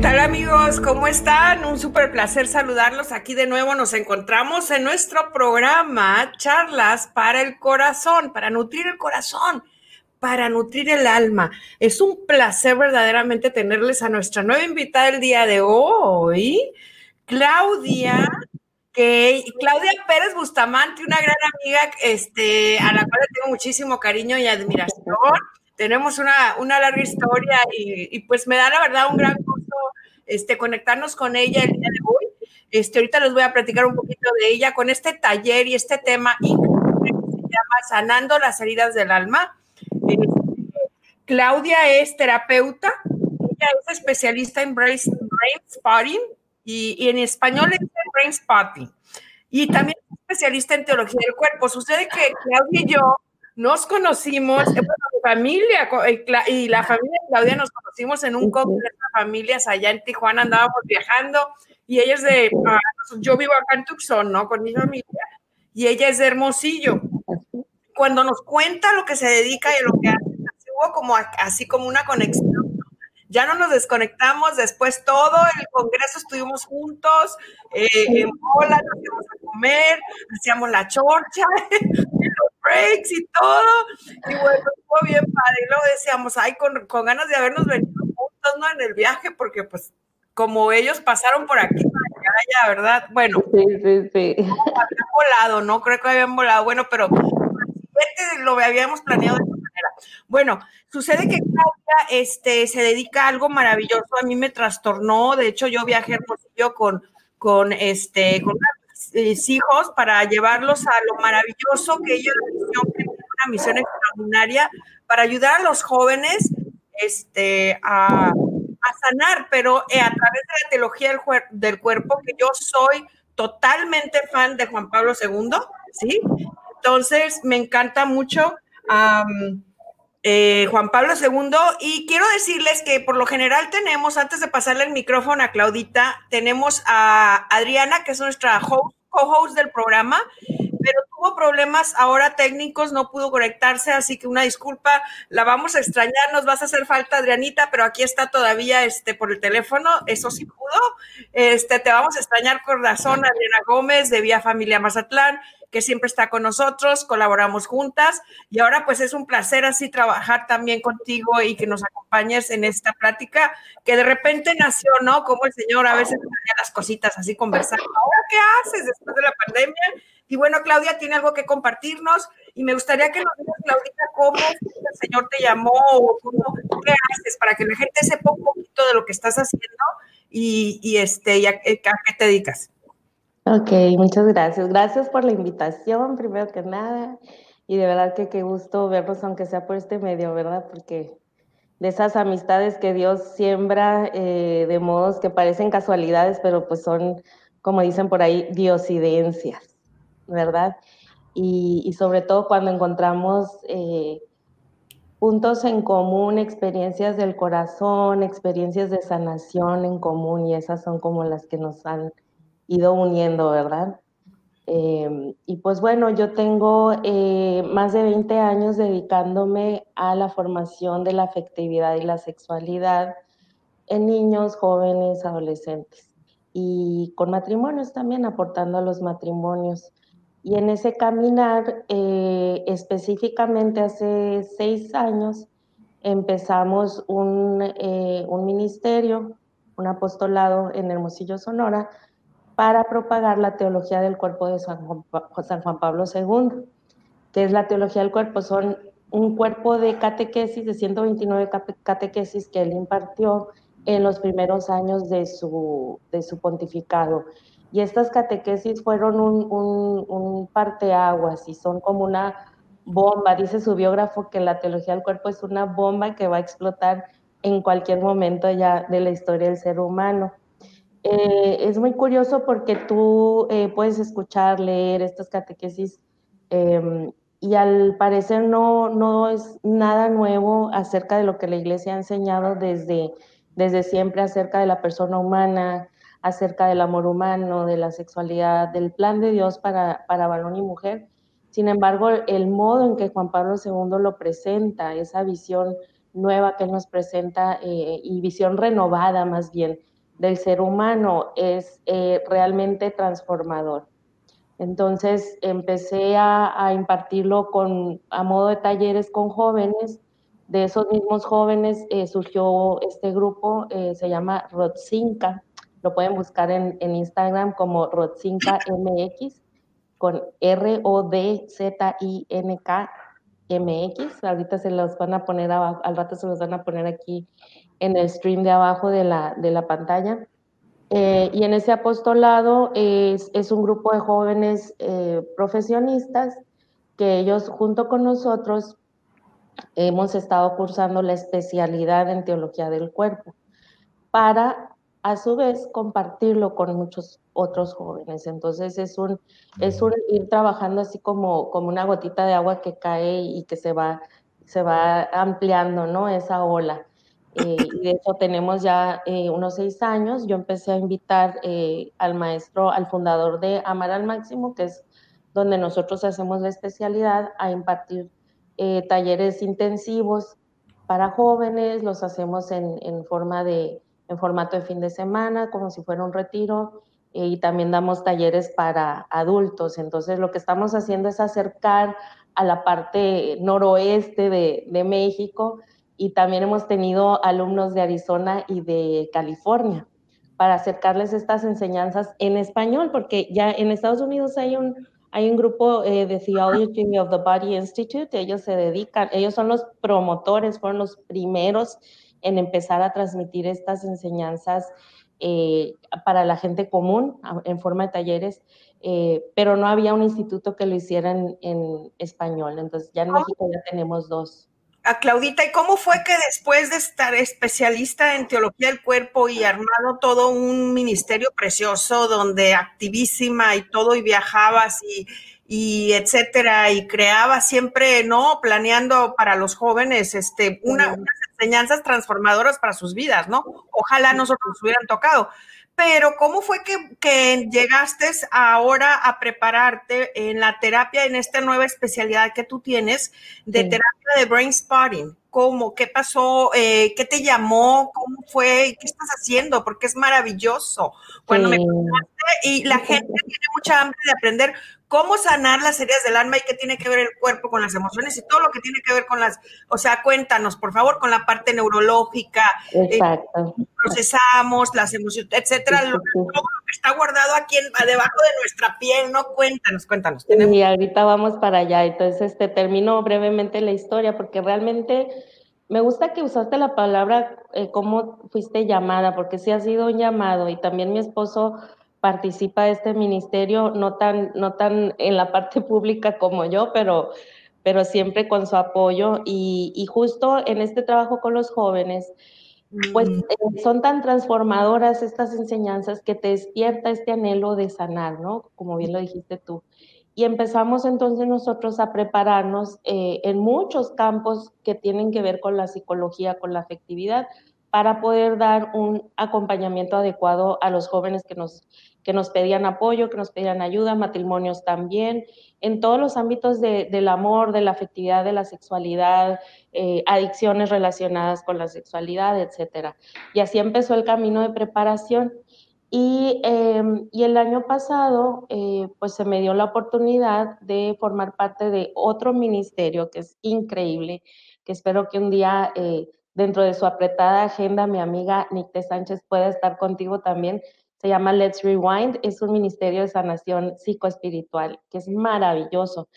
¿Qué tal amigos? ¿Cómo están? Un súper placer saludarlos. Aquí de nuevo nos encontramos en nuestro programa Charlas para el Corazón, para nutrir el corazón, para nutrir el alma. Es un placer verdaderamente tenerles a nuestra nueva invitada el día de hoy, Claudia que Claudia Pérez Bustamante, una gran amiga este, a la cual tengo muchísimo cariño y admiración. Tenemos una, una larga historia y, pues me da la verdad un gran este, conectarnos con ella el día de hoy. Este, ahorita les voy a platicar un poquito de ella con este taller y este tema que se llama Sanando las heridas del alma. Este, Claudia es terapeuta, ella es especialista en brain, brain spotting y, en español es Brain Spotting. Y también es especialista en teología del cuerpo. Sucede que Claudia y yo nos conocimos, eh, mi familia eh, y la familia de Claudia nos conocimos en un congreso de familias allá en Tijuana, andábamos viajando y ella es de, ah, yo vivo acá en Tucson, ¿no? Con mi familia y ella es de Hermosillo. Cuando nos cuenta lo que se dedica y lo que hace, hubo como así como una conexión ya no nos desconectamos, después todo el congreso estuvimos juntos, eh, en bola, nos íbamos a comer, hacíamos la chorcha, breaks y todo, y bueno, estuvo bien padre, y luego decíamos, ay, con, con ganas de habernos venido juntos, ¿no? En el viaje, porque pues como ellos pasaron por aquí para allá, ¿verdad? Bueno, sí, sí, sí. Habían volado, ¿no? Creo que habían volado, bueno, pero lo habíamos planeado de esta manera. Bueno, sucede que Claudia este, se dedica a algo maravilloso. A mí me trastornó. De hecho, yo viajé Hermosillo con, con, este, con mis hijos para llevarlos a lo maravilloso que ellos una misión extraordinaria para ayudar a los jóvenes este, a, sanar, pero eh, a través de la teología del, del cuerpo, que yo soy totalmente fan de Juan Pablo II, ¿sí? Entonces, me encanta mucho eh, Juan Pablo II y quiero decirles que por lo general tenemos, antes de pasarle el micrófono a Claudita, tenemos a Adriana, que es nuestra co-host del programa, pero tuvo problemas ahora técnicos, no pudo conectarse, así que una disculpa, la vamos a extrañar, nos vas a hacer falta, Adrianita, pero aquí está todavía este, por el teléfono, eso sí pudo. Este, te vamos a extrañar con razón, Adriana Gómez, de Vía Familia Mazatlán que siempre está con nosotros, colaboramos juntas y ahora pues es un placer así trabajar también contigo y que nos acompañes en esta plática que de repente nació, ¿no? Como el Señor a veces tenía las cositas así conversando, ¿ahora qué haces después de la pandemia? Y bueno, Claudia tiene algo que compartirnos y me gustaría que nos digas, Claudia, cómo el Señor te llamó o cómo, qué haces para que la gente sepa un poquito de lo que estás haciendo y, y este, y a, a qué te dedicas. Ok, muchas gracias. Gracias por la invitación, primero que nada. Y de verdad que qué gusto vernos, aunque sea por este medio, ¿verdad? Porque de esas amistades que Dios siembra eh, de modos que parecen casualidades, pero pues son, como dicen por ahí, diosidencias, ¿verdad? Y, sobre todo cuando encontramos eh, puntos en común, experiencias del corazón, experiencias de sanación en común, y esas son como las que nos han ido uniendo, ¿verdad? Em, y pues bueno, yo tengo eh, más de 20 años dedicándome a la formación de la afectividad y la sexualidad en niños, jóvenes, adolescentes y con matrimonios también, aportando a los matrimonios. Y en ese caminar, eh, específicamente hace seis años, empezamos un, eh, un ministerio, un apostolado en Hermosillo, Sonora, para propagar la teología del cuerpo de San Juan, Pablo II, que es la teología del cuerpo. Son un cuerpo de catequesis, de 129 catequesis que él impartió en los primeros años de su, pontificado. Y estas catequesis fueron un, un, un parteaguas y son como una bomba. Dice su biógrafo que la teología del cuerpo es una bomba que va a explotar en cualquier momento ya de la historia del ser humano. Eh, es muy curioso porque tú eh, puedes escuchar, leer estas catequesis em, y al parecer no, no es nada nuevo acerca de lo que la iglesia ha enseñado desde, desde siempre acerca de la persona humana, acerca del amor humano, de la sexualidad, del plan de Dios para, para varón y mujer. Sin embargo, el modo en que Juan Pablo II lo presenta, esa visión nueva que nos presenta eh, y visión renovada más bien del ser humano es eh, realmente transformador. Entonces empecé a, impartirlo con, a modo de talleres con jóvenes. De esos mismos jóvenes eh, surgió este grupo, se llama Rotzinka. Lo pueden buscar en, Instagram como Rotzinka MX con R-O-D-Z-I-N-K MX. Ahorita se los van a poner al rato se los van a poner aquí en el stream de abajo de la, de la pantalla. Eh, y en ese apostolado es, es un grupo de jóvenes eh, profesionistas que ellos junto con nosotros hemos estado cursando la especialidad en teología del cuerpo para a su vez compartirlo con muchos otros jóvenes. Entonces es un, es un ir trabajando así como, como una gotita de agua que cae y que se va, se va ampliando, ¿no? Esa ola. Eh, y de hecho tenemos ya eh, unos seis años. Yo empecé a invitar eh, al maestro, al fundador de Amar al Máximo, que es donde nosotros hacemos la especialidad, a impartir talleres intensivos para jóvenes, los hacemos en, en forma de, en formato de fin de semana, como si fuera un retiro, eh, y también damos talleres para adultos. Entonces, lo que estamos haciendo es acercar a la parte noroeste de, de México y también hemos tenido alumnos de Arizona y de California para acercarles estas enseñanzas en español, porque ya en Estados Unidos hay un, hay un grupo eh, de Theology of the Body Institute, ellos se dedican, ellos son los promotores, fueron los primeros en empezar a transmitir estas enseñanzas eh, para la gente común en forma de talleres, eh, pero no había un instituto que lo hiciera en, español. Entonces ya en México ya tenemos dos. A Claudita, ¿y cómo fue que después de estar especialista en teología del cuerpo y armado todo un ministerio precioso donde activísima y todo y viajabas y y etcétera, y creaba siempre, ¿no? Planeando para los jóvenes este, una, unas enseñanzas transformadoras para sus vidas, ¿no? Ojalá nosotros nos hubieran tocado. Pero ¿cómo fue que, que, llegaste ahora a prepararte en la terapia, en esta nueva especialidad que tú tienes de terapia de brain spotting? ¿Cómo? ¿Qué pasó? Eh, ¿Qué te llamó? ¿Cómo fue? ¿Qué estás haciendo? Porque es maravilloso. Bueno, me contaste y la gente tiene mucha hambre de aprender cómo sanar las heridas del alma y qué tiene que ver el cuerpo con las emociones y todo lo que tiene que ver con las, o sea, cuéntanos, por favor, con la parte neurológica, eh, Exacto. procesamos las emociones, etcétera, todo lo que está guardado aquí debajo de nuestra piel, no cuéntanos, cuéntanos. Y ahorita vamos para allá, entonces te termino brevemente la historia porque realmente me gusta que usaste la palabra eh, cómo fuiste llamada, porque sí ha sido un llamado y también mi esposo participa este ministerio, no tan, no tan en la parte pública como yo, pero, pero siempre con su apoyo. Y, y justo en este trabajo con los jóvenes, pues mm. eh, son tan transformadoras estas enseñanzas que te despierta este anhelo de sanar, ¿no? Como bien lo dijiste tú. Y empezamos entonces nosotros a prepararnos eh, en muchos campos que tienen que ver con la psicología, con la afectividad, para poder dar un acompañamiento adecuado a los jóvenes que nos, que nos pedían apoyo, que nos pedían ayuda, matrimonios también, en todos los ámbitos del amor, de la afectividad, de la sexualidad, eh, adicciones relacionadas con la sexualidad, etc. Y así empezó el camino de preparación. Y, em, y el año pasado, eh, pues se me dio la oportunidad de formar parte de otro ministerio que es increíble, que espero que un día eh, dentro de su apretada agenda mi amiga Nicte Sánchez pueda estar contigo también, se llama Let's Rewind, es un ministerio de sanación psicoespiritual que es maravilloso.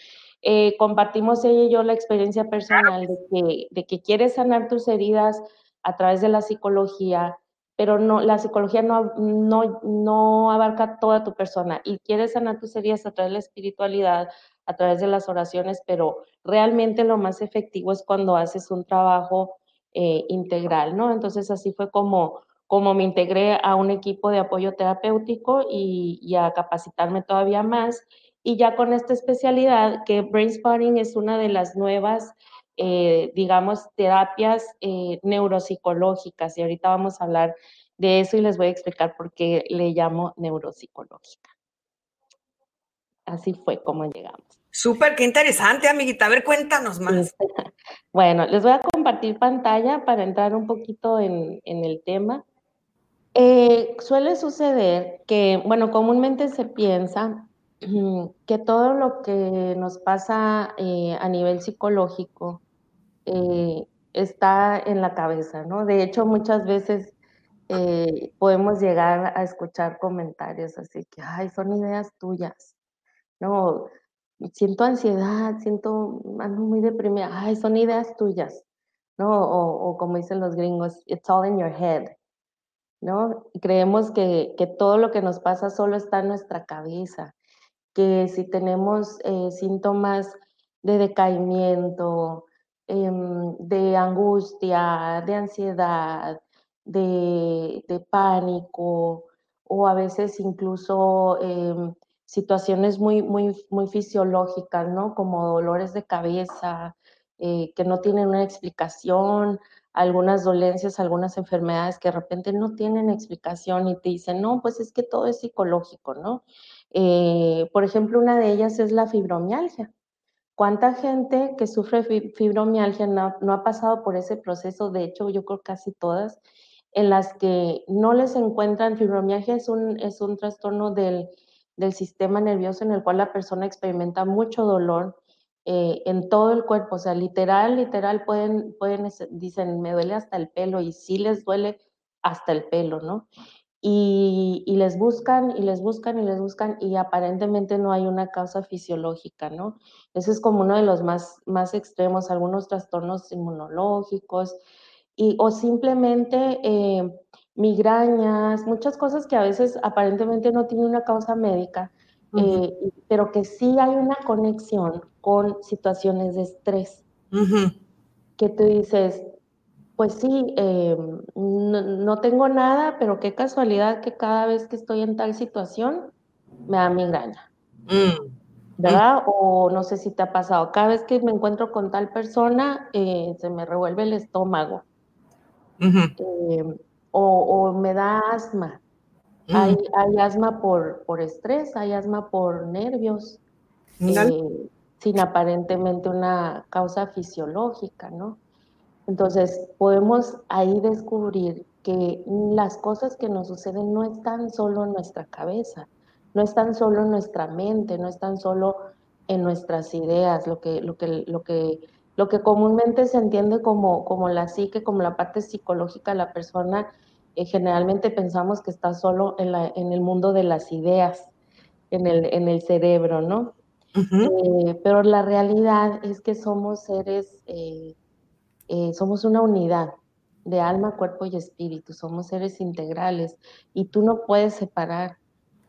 Eh, compartimos ella y yo la experiencia personal de que, de que quieres sanar tus heridas a través de la psicología, pero no, la psicología no, no, no abarca toda tu persona y quieres sanar tus heridas a través de la espiritualidad, a través de las oraciones, pero realmente lo más efectivo es cuando haces un trabajo eh, integral, ¿no? Entonces así fue como como me integré a un equipo de apoyo terapéutico y, a capacitarme todavía más. Y ya con esta especialidad, que Brain Spotting es una de las nuevas, eh, digamos, terapias eh, neuropsicológicas. Y ahorita vamos a hablar de eso y les voy a explicar por qué le llamo neuropsicológica. así fue como llegamos. Súper, qué interesante, amiguita. A ver, cuéntanos más. Bueno, les voy a compartir pantalla para entrar un poquito en, el tema. Eh, suele suceder que, bueno, comúnmente se piensa que todo lo que nos pasa eh, a nivel psicológico eh, está en la cabeza, ¿no? De hecho, muchas veces podemos llegar a escuchar comentarios así que, ay, son ideas tuyas, ¿no? siento ansiedad, siento, ando muy deprimida, ay, son ideas tuyas, ¿no? O, como dicen los gringos, it's all in your head, ¿no? creemos que, todo lo que nos pasa solo está en nuestra cabeza, que si tenemos eh, síntomas de decaimiento, em, de angustia, de ansiedad, de, de, pánico, o a veces incluso em, situaciones muy, muy, muy fisiológicas, ¿no? Como dolores de cabeza, eh, que no tienen una explicación, algunas dolencias, algunas enfermedades que de repente no tienen explicación y te dicen, no, pues es que todo es psicológico, ¿no? Eh, por ejemplo, una de ellas es la fibromialgia. ¿Cuánta gente que sufre fibromialgia no, no, ha pasado por ese proceso? De hecho, yo creo casi todas, en las que no les encuentran fibromialgia, es un, es un trastorno del, del sistema nervioso en el cual la persona experimenta mucho dolor eh, en todo el cuerpo, o sea, literal, literal, pueden, pueden, dicen, me duele hasta el pelo y sí les duele hasta el pelo, ¿no? Y, y, les buscan y les buscan y les buscan y aparentemente no hay una causa fisiológica, ¿no? Ese es como uno de los más, más extremos, algunos trastornos inmunológicos y, o simplemente eh, migrañas, muchas cosas que a veces aparentemente no tienen una causa médica, eh, pero que sí hay una conexión con situaciones de estrés. Que tú dices, pues sí, eh, no, tengo nada, pero qué casualidad que cada vez que estoy en tal situación me da migraña. Mm. ¿Verdad? O no sé si te ha pasado, cada vez que me encuentro con tal persona, eh, se me revuelve el estómago o, me da asma. Mm. Hay, asma por, por, estrés, hay asma por nervios, eh, sin aparentemente una causa fisiológica, ¿no? Entonces, podemos ahí descubrir que las cosas que nos suceden no están solo en nuestra cabeza, no están solo en nuestra mente, no están solo en nuestras ideas, lo que, lo que, lo que lo que comúnmente se entiende como, como la psique, como la parte psicológica de la persona, eh, generalmente pensamos que está solo en, la, en, el mundo de las ideas, en el, en el cerebro, ¿no? Eh, pero la realidad es que somos seres, eh, somos una unidad de alma, cuerpo y espíritu, somos seres integrales y tú no puedes separar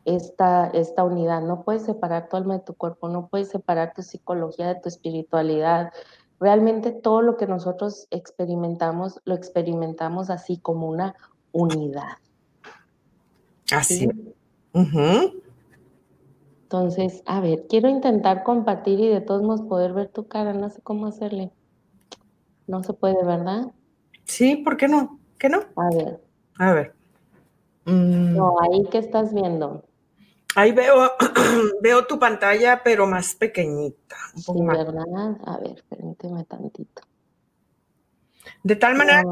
esta, esta unidad, no puedes separar tu alma de tu cuerpo, no puedes separar tu psicología de tu espiritualidad, Realmente todo lo que nosotros experimentamos, lo experimentamos así como una unidad. Así. Entonces, a ver, quiero intentar compartir y de todos modos poder ver tu cara, no sé cómo hacerle. No se puede, ¿verdad? Sí, ¿por qué no? ¿Qué no? A ver. A ver. No, ahí que estás viendo. Ahí veo, veo tu pantalla, pero más pequeñita. sí, ¿verdad? A ver, permíteme tantito. De tal manera,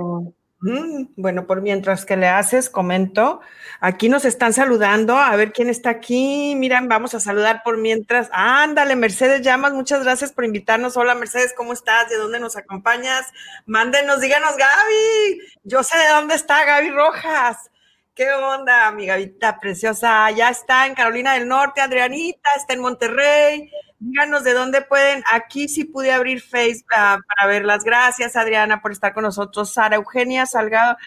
bueno, por mientras que le haces, comento, aquí nos están saludando, a ver quién está aquí, miran, vamos a saludar por mientras. Ándale, Mercedes Llamas, muchas gracias por invitarnos. Hola, Mercedes, ¿cómo estás? ¿De dónde nos acompañas? Mándenos, díganos, Gaby, yo sé de dónde está Gaby Rojas. ¿Qué onda, mi Gavita preciosa? Ya está en Carolina del Norte, Adrianita, está en Monterrey. Díganos de dónde pueden. Aquí sí pude abrir Facebook ah, para verlas. Gracias, Adriana, por estar con nosotros. Sara Eugenia Salgado,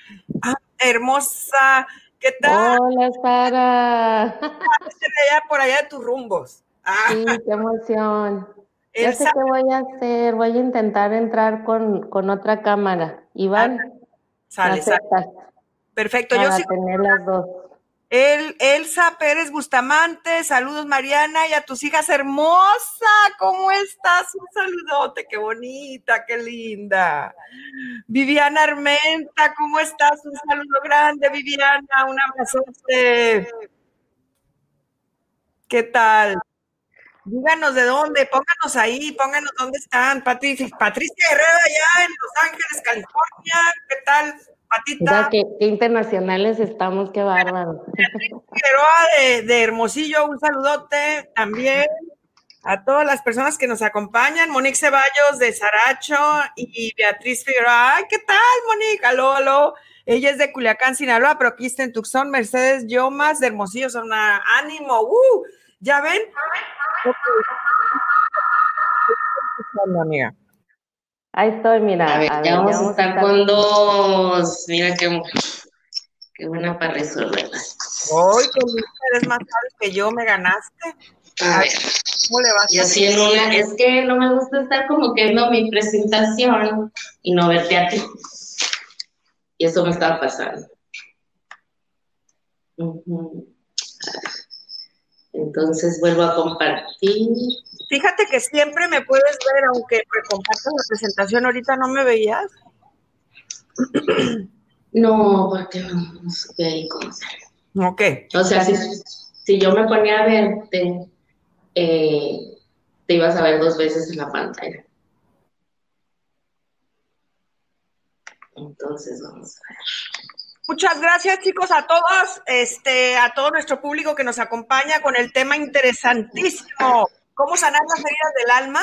ah, hermosa. ¿Qué tal? Hola, Sara. por allá de tus rumbos. Ah. Sí, qué emoción. Ya sé qué voy a hacer. Voy a intentar entrar con, con otra cámara. Iván, sale, sale. Perfecto, yo sí. tener las dos. El, Elsa Pérez Bustamante, saludos Mariana y a tus hijas hermosa, ¿cómo estás? Un saludote, qué bonita, qué linda. Viviana Armenta, ¿cómo estás? Un saludo grande, Viviana, un abrazo. ¿Qué tal? Díganos de dónde, pónganos ahí, pónganos dónde están. Patricia, Patricia Herrera, allá en Los Ángeles, California. ¿Qué tal, Patita? qué, internacionales estamos, qué bárbaro. Figueroa de, de Hermosillo, un saludote también a todas las personas que nos acompañan. Monique Ceballos de Saracho y Beatriz Figueroa. Ay, ¿qué tal, Monique? Aló, aló. Ella es de Culiacán, Sinaloa, pero aquí está en Tucson. Mercedes Yomas de Hermosillo, son una ánimo. ¡Uh! ¿Ya ven? Ahí estoy, mira. A ver, ya vamos, a estar con dos. Mira qué, qué buena para resolver. Hoy, eres más sabes que yo, me ganaste. A ver. ¿Cómo le vas? Y así en una, es que no me gusta estar como que viendo mi presentación y no verte a ti. Y eso me estaba pasando. Entonces vuelvo a compartir. Fíjate que siempre me puedes ver, aunque compartas la presentación, ahorita no me veías. No, porque no, no sé cómo Ok. O sea, si, si, yo me ponía a verte, eh, te ibas a ver dos veces en la pantalla. Entonces, vamos a ver. Muchas gracias, chicos, a todos, este, a todo nuestro público que nos acompaña con el tema interesantísimo, cómo sanar las heridas del alma,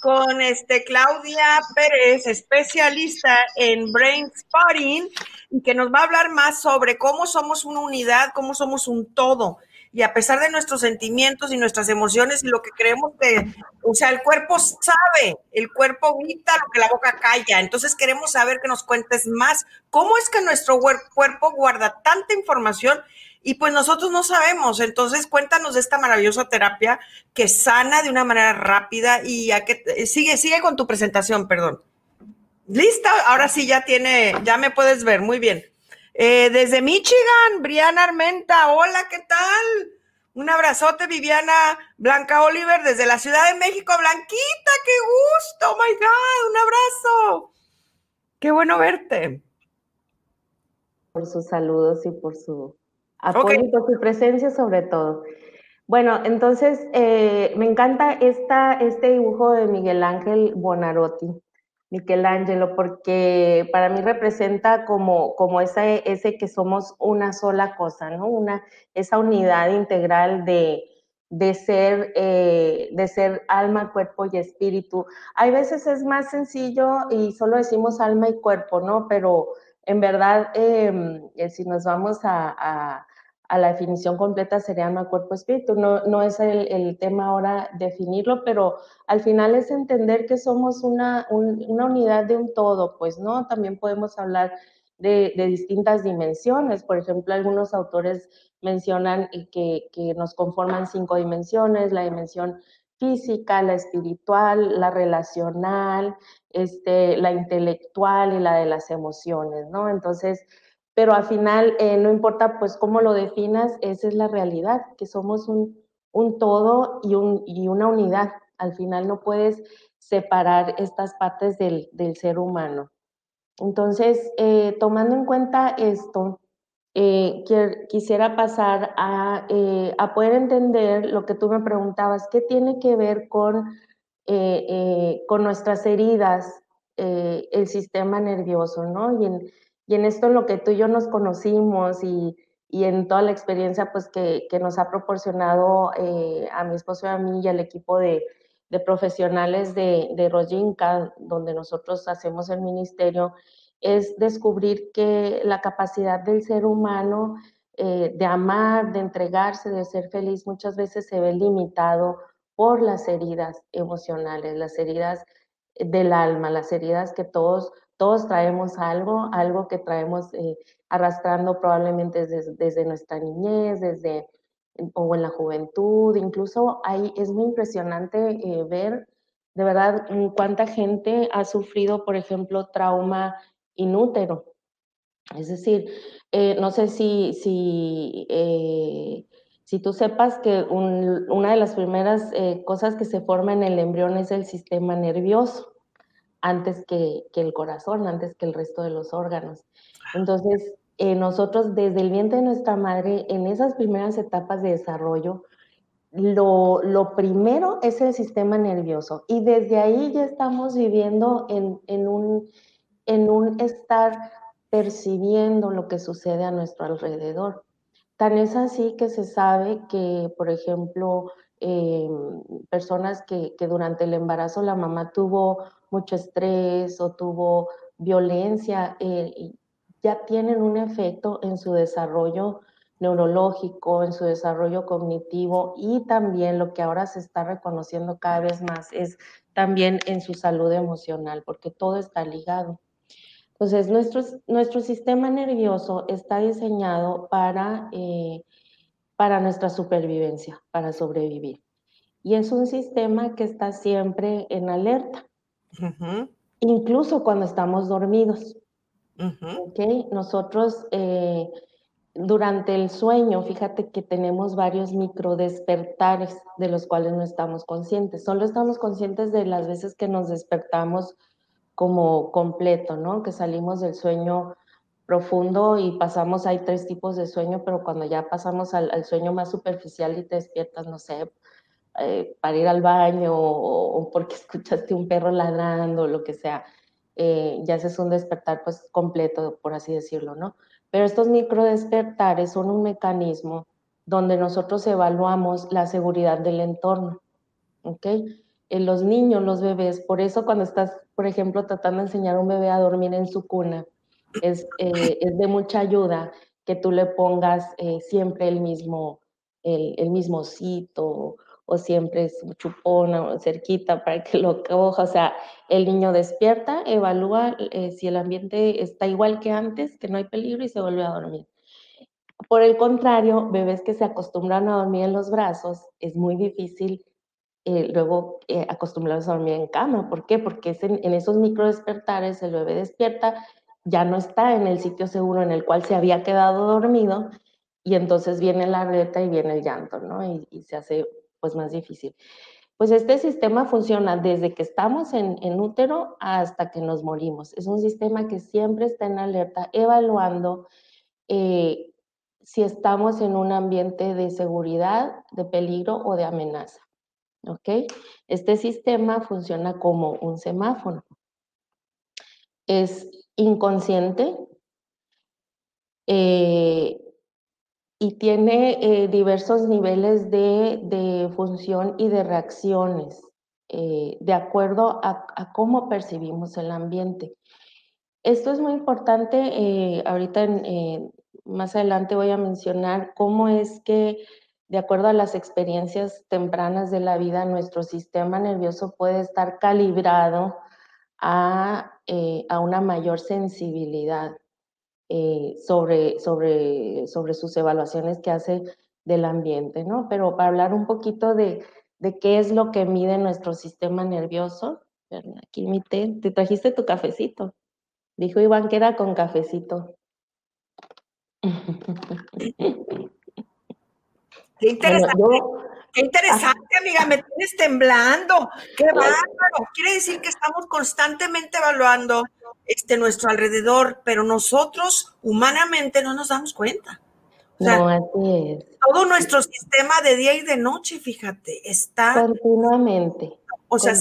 con este Claudia Pérez, especialista en brain spotting, y que nos va a hablar más sobre cómo somos una unidad, cómo somos un todo y a pesar de nuestros sentimientos y nuestras emociones y lo que creemos que, o sea, el cuerpo sabe, el cuerpo grita lo que la boca calla. Entonces queremos saber que nos cuentes más cómo es que nuestro cuerpo guarda tanta información y pues nosotros no sabemos. Entonces cuéntanos de esta maravillosa terapia que sana de una manera rápida y a que sigue, sigue con tu presentación, perdón. ¿Lista? Ahora sí ya tiene, ya me puedes ver, muy bien. Eh, desde Michigan, Briana Armenta, hola, ¿qué tal? Un abrazote, Viviana Blanca Oliver, desde la Ciudad de México, Blanquita, qué gusto, oh my God, un abrazo. Qué bueno verte. Por sus saludos y por su apoyo y por su presencia sobre todo. Bueno, entonces eh, me encanta esta, este dibujo de Miguel Ángel Bonarotti. Michelangelo, porque para mí representa como, como ese, ese que somos una sola cosa, ¿no? Una, esa unidad integral de, de ser, eh, de ser alma, cuerpo y espíritu. Hay veces es más sencillo y solo decimos alma y cuerpo, ¿no? Pero en verdad, em, eh, si nos vamos a, a la definición completa sería alma, cuerpo, espíritu. No, no es el, tema ahora definirlo, pero al final es entender que somos una, una unidad de un todo, pues, ¿no? También podemos hablar de, distintas dimensiones. Por ejemplo, algunos autores mencionan que, que nos conforman cinco dimensiones, la dimensión física, la espiritual, la relacional, este, la intelectual y la de las emociones, ¿no? Entonces, pero al final eh, no importa pues cómo lo definas, esa es la realidad, que somos un, un todo y, un, y, una unidad. Al final no puedes separar estas partes del, del ser humano. Entonces, eh, tomando en cuenta esto, eh, quisiera pasar a, a, poder entender lo que tú me preguntabas, ¿qué tiene que ver con, con nuestras heridas, el sistema nervioso, ¿no? Y en, y en esto en lo que tú y yo nos conocimos y, y en toda la experiencia pues que, que nos ha proporcionado eh, a mi esposo y a mí y al equipo de, de profesionales de, de Rojinka, donde nosotros hacemos el ministerio, es descubrir que la capacidad del ser humano eh, de amar, de entregarse, de ser feliz, muchas veces se ve limitado por las heridas emocionales, las heridas del alma, las heridas que todos todos traemos algo, algo que traemos eh, arrastrando probablemente desde, nuestra niñez, desde o en la juventud, incluso ahí es muy impresionante eh, ver de verdad mm, cuánta gente ha sufrido, por ejemplo, trauma inútero. Es decir, eh, no sé si, si, si tú sepas que una de las primeras cosas que se forma en el embrión es el sistema nervioso antes que, el corazón, antes que el resto de los órganos. Entonces, eh, nosotros desde el vientre de nuestra madre, en esas primeras etapas de desarrollo, lo, lo, primero es el sistema nervioso y desde ahí ya estamos viviendo en, en, un, en un estar percibiendo lo que sucede a nuestro alrededor. Tan es así que se sabe que, por ejemplo, eh, personas que, que, durante el embarazo la mamá tuvo mucho estrés o tuvo violencia, eh, ya tienen un efecto en su desarrollo neurológico, en su desarrollo cognitivo y también lo que ahora se está reconociendo cada vez más es también en su salud emocional, porque todo está ligado. Entonces, nuestro, nuestro sistema nervioso está diseñado para, eh, para nuestra supervivencia, para sobrevivir. Y es un sistema que está siempre en alerta, incluso cuando estamos dormidos. ¿Okay? Nosotros eh, durante el sueño, fíjate que tenemos varios microdespertares de los cuales no estamos conscientes. Solo estamos conscientes de las veces que nos despertamos como completo, ¿no? Que salimos del sueño profundo y pasamos, hay tres tipos de sueño, pero cuando ya pasamos al, sueño más superficial y te despiertas, no sé, eh, para ir al baño o, porque escuchaste un perro ladrando, lo que sea, eh, ya es un despertar pues completo, por así decirlo, ¿no? Pero estos microdespertares son un mecanismo donde nosotros evaluamos la seguridad del entorno. ¿Ok? En los niños, los bebés, por eso cuando estás, por ejemplo, tratando de enseñar a un bebé a dormir en su cuna, es, eh, es de mucha ayuda que tú le pongas eh, siempre el mismo, el, el mismo o siempre es chupona o cerquita para que lo coja. O sea, el niño despierta, evalúa eh, si el ambiente está igual que antes, que no hay peligro y se vuelve a dormir. Por el contrario, bebés que se acostumbran a dormir en los brazos, es muy difícil eh, luego eh, acostumbrarse a dormir en cama. ¿Por qué? Porque en, en esos micro despertares el bebé despierta, ya no está en el sitio seguro en el cual se había quedado dormido y entonces viene la alerta y viene el llanto, ¿no? Y, se hace pues más difícil. Pues este sistema funciona desde que estamos en, útero hasta que nos morimos. Es un sistema que siempre está en alerta, evaluando eh, si estamos en un ambiente de seguridad, de peligro o de amenaza. ¿Ok? Este sistema funciona como un semáforo. Es inconsciente, eh, y tiene eh, diversos niveles de, función y de reacciones eh, de acuerdo a, cómo percibimos el ambiente. Esto es muy importante, ahorita más adelante voy a mencionar cómo es que de acuerdo a las experiencias tempranas de la vida, nuestro sistema nervioso puede estar calibrado a, a una mayor sensibilidad eh, sobre, sobre, sobre sus evaluaciones que hace del ambiente, ¿no? Pero para hablar un poquito de, de qué es lo que mide nuestro sistema nervioso, aquí mi té, te trajiste tu cafecito. Dijo Iván que era con cafecito. Qué interesante. Qué interesante, amiga, me tienes temblando. Qué bárbaro. Quiere decir que estamos constantemente evaluando este, nuestro alrededor, pero nosotros humanamente no nos damos cuenta. No, así es. Todo nuestro sistema de día y de noche, fíjate, está continuamente. O sea,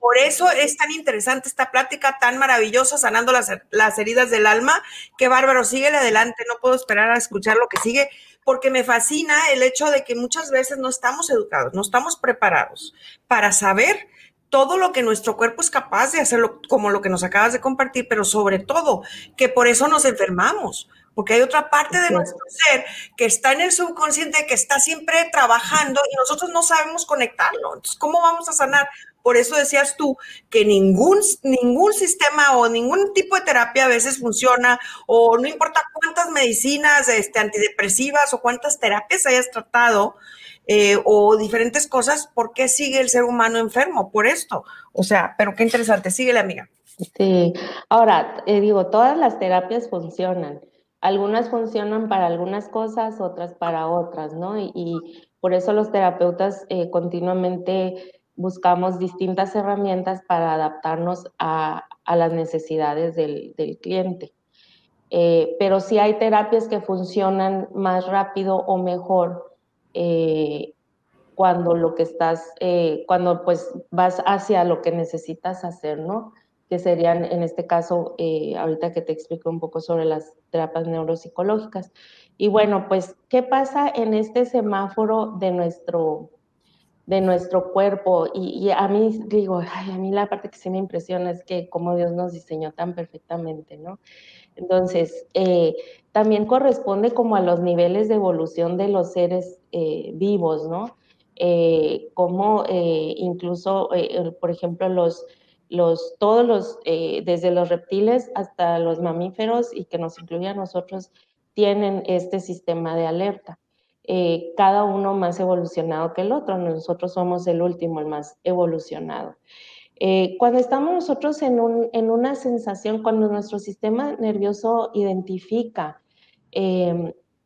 por eso es tan interesante esta plática tan maravillosa, sanando las, las heridas del alma. Qué bárbaro, síguele adelante, no puedo esperar a escuchar lo que sigue, porque me fascina el hecho de que muchas veces no estamos educados, no estamos preparados para saber todo lo que nuestro cuerpo es capaz de hacerlo, como lo que nos acabas de compartir, pero sobre todo que por eso nos enfermamos, porque hay otra parte de nuestro ser que está en el subconsciente, que está siempre trabajando y nosotros no sabemos conectarlo. Entonces, ¿cómo vamos a sanar? Por eso decías tú que ningún, ningún sistema o ningún tipo de terapia a veces funciona, o no importa cuántas medicinas este, antidepresivas o cuántas terapias hayas tratado, eh, o diferentes cosas, ¿por qué sigue el ser humano enfermo por esto? O sea, pero qué interesante, sigue la amiga. Sí, ahora, eh, digo, todas las terapias funcionan. Algunas funcionan para algunas cosas, otras para otras, ¿no? Y, por eso los terapeutas eh, continuamente buscamos distintas herramientas para adaptarnos a, las necesidades del, cliente. pero sí hay terapias que funcionan más rápido o mejor eh, cuando lo que estás, eh, cuando pues vas hacia lo que necesitas hacer, ¿no? Que serían, en este caso, eh, ahorita que te explico un poco sobre las terapias neuropsicológicas. Y bueno, pues, ¿qué pasa en este semáforo de nuestro, de nuestro cuerpo? Y, a mí, digo, a mí la parte que sí me impresiona es que cómo Dios nos diseñó tan perfectamente, ¿no? Entonces, eh, también corresponde como a los niveles de evolución de los seres vivos, ¿no? eh, como eh, incluso, eh, por ejemplo, los, todos los, eh, desde los reptiles hasta los mamíferos y que nos incluye a nosotros, tienen este sistema de alerta. cada uno más evolucionado que el otro, nosotros somos el último, el más evolucionado. cuando estamos nosotros en, un, en, una sensación, cuando nuestro sistema nervioso identifica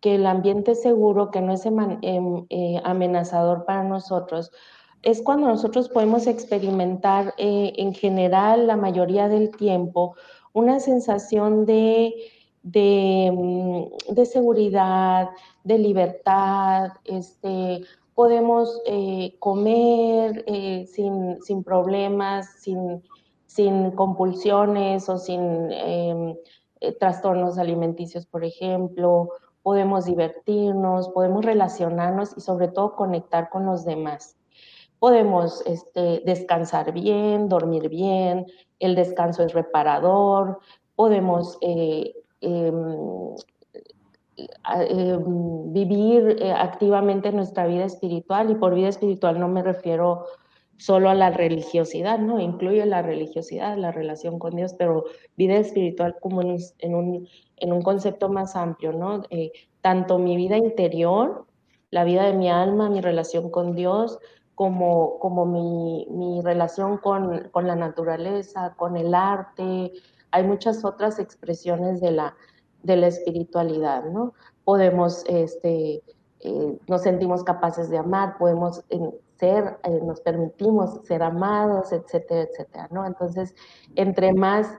que el ambiente seguro, que no es em, eh, amenazador para nosotros, es cuando nosotros podemos experimentar eh, en general, la mayoría del tiempo, una sensación de, de, mm, seguridad, de libertad, este, podemos eh, comer sin, sin, problemas, sin, sin, compulsiones o sin em, trastornos alimenticios, por ejemplo, podemos divertirnos, podemos relacionarnos y sobre todo conectar con los demás. Podemos este, descansar bien, dormir bien, el descanso es reparador, podemos eh, em, em, vivir eh, activamente nuestra vida espiritual y por vida espiritual no me refiero solo a la religiosidad, ¿no? Incluye la religiosidad, la relación con Dios, pero vida espiritual como en un, en un concepto más amplio, ¿no? Eh, tanto mi vida interior, la vida de mi alma, mi relación con Dios, como, como mi, mi relación con, con, la naturaleza, con el arte. Hay muchas otras expresiones de la, de la espiritualidad, ¿no? Podemos, este, eh, nos sentimos capaces de amar, podemos eh, ser, nos permitimos ser amados, etcétera, etcétera, ¿no? Entonces, entre más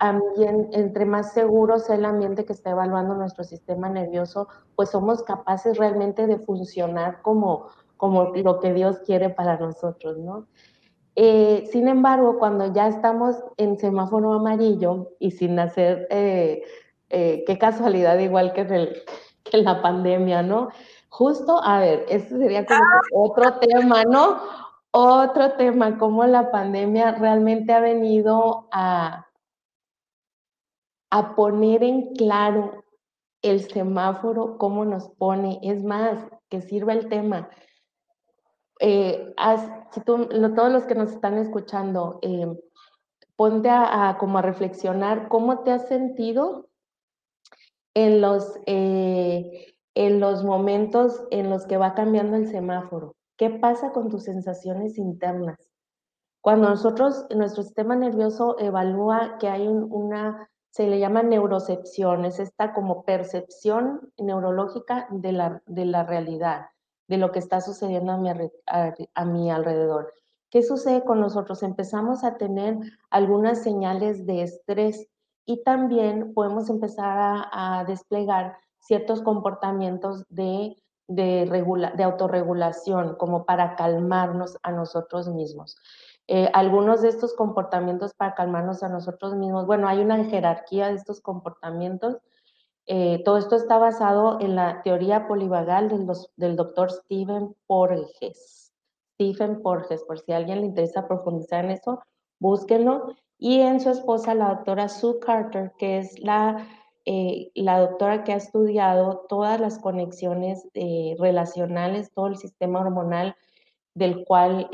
entre más seguro sea el ambiente que está evaluando nuestro sistema nervioso, pues somos capaces realmente de funcionar como, como lo que Dios quiere para nosotros, ¿no? Eh, sin embargo, cuando ya estamos en semáforo amarillo y sin hacer, eh, eh, qué casualidad, igual que en, que en la pandemia, ¿no? Justo, a ver, este sería como otro tema, ¿no? Otro tema, cómo la pandemia realmente ha venido a, a poner en claro el semáforo, cómo nos pone. Es más, que sirva el tema. Eh, si tú, todos los que nos están escuchando, eh, ponte a, como a reflexionar cómo te has sentido en los, eh, en los momentos en los que va cambiando el semáforo. ¿Qué pasa con tus sensaciones internas? Cuando nosotros, nuestro sistema nervioso evalúa que hay una se le llama neurocepción, es esta como percepción neurológica de la, de la realidad, de lo que está sucediendo a mi, alrededor. ¿Qué sucede con nosotros? Empezamos a tener algunas señales de estrés y también podemos empezar a, a desplegar ciertos comportamientos de, de, regula, de autorregulación, como para calmarnos a nosotros mismos. Eh, algunos de estos comportamientos para calmarnos a nosotros mismos. Bueno, hay una jerarquía de estos comportamientos. Eh, todo esto está basado en la teoría polivagal del, del doctor Stephen Porges. Stephen Porges, por si a alguien le interesa profundizar en eso, búsquenlo. Y en su esposa, la doctora Sue Carter, que es la, eh, la doctora que ha estudiado todas las conexiones relacionales, todo el sistema hormonal del cual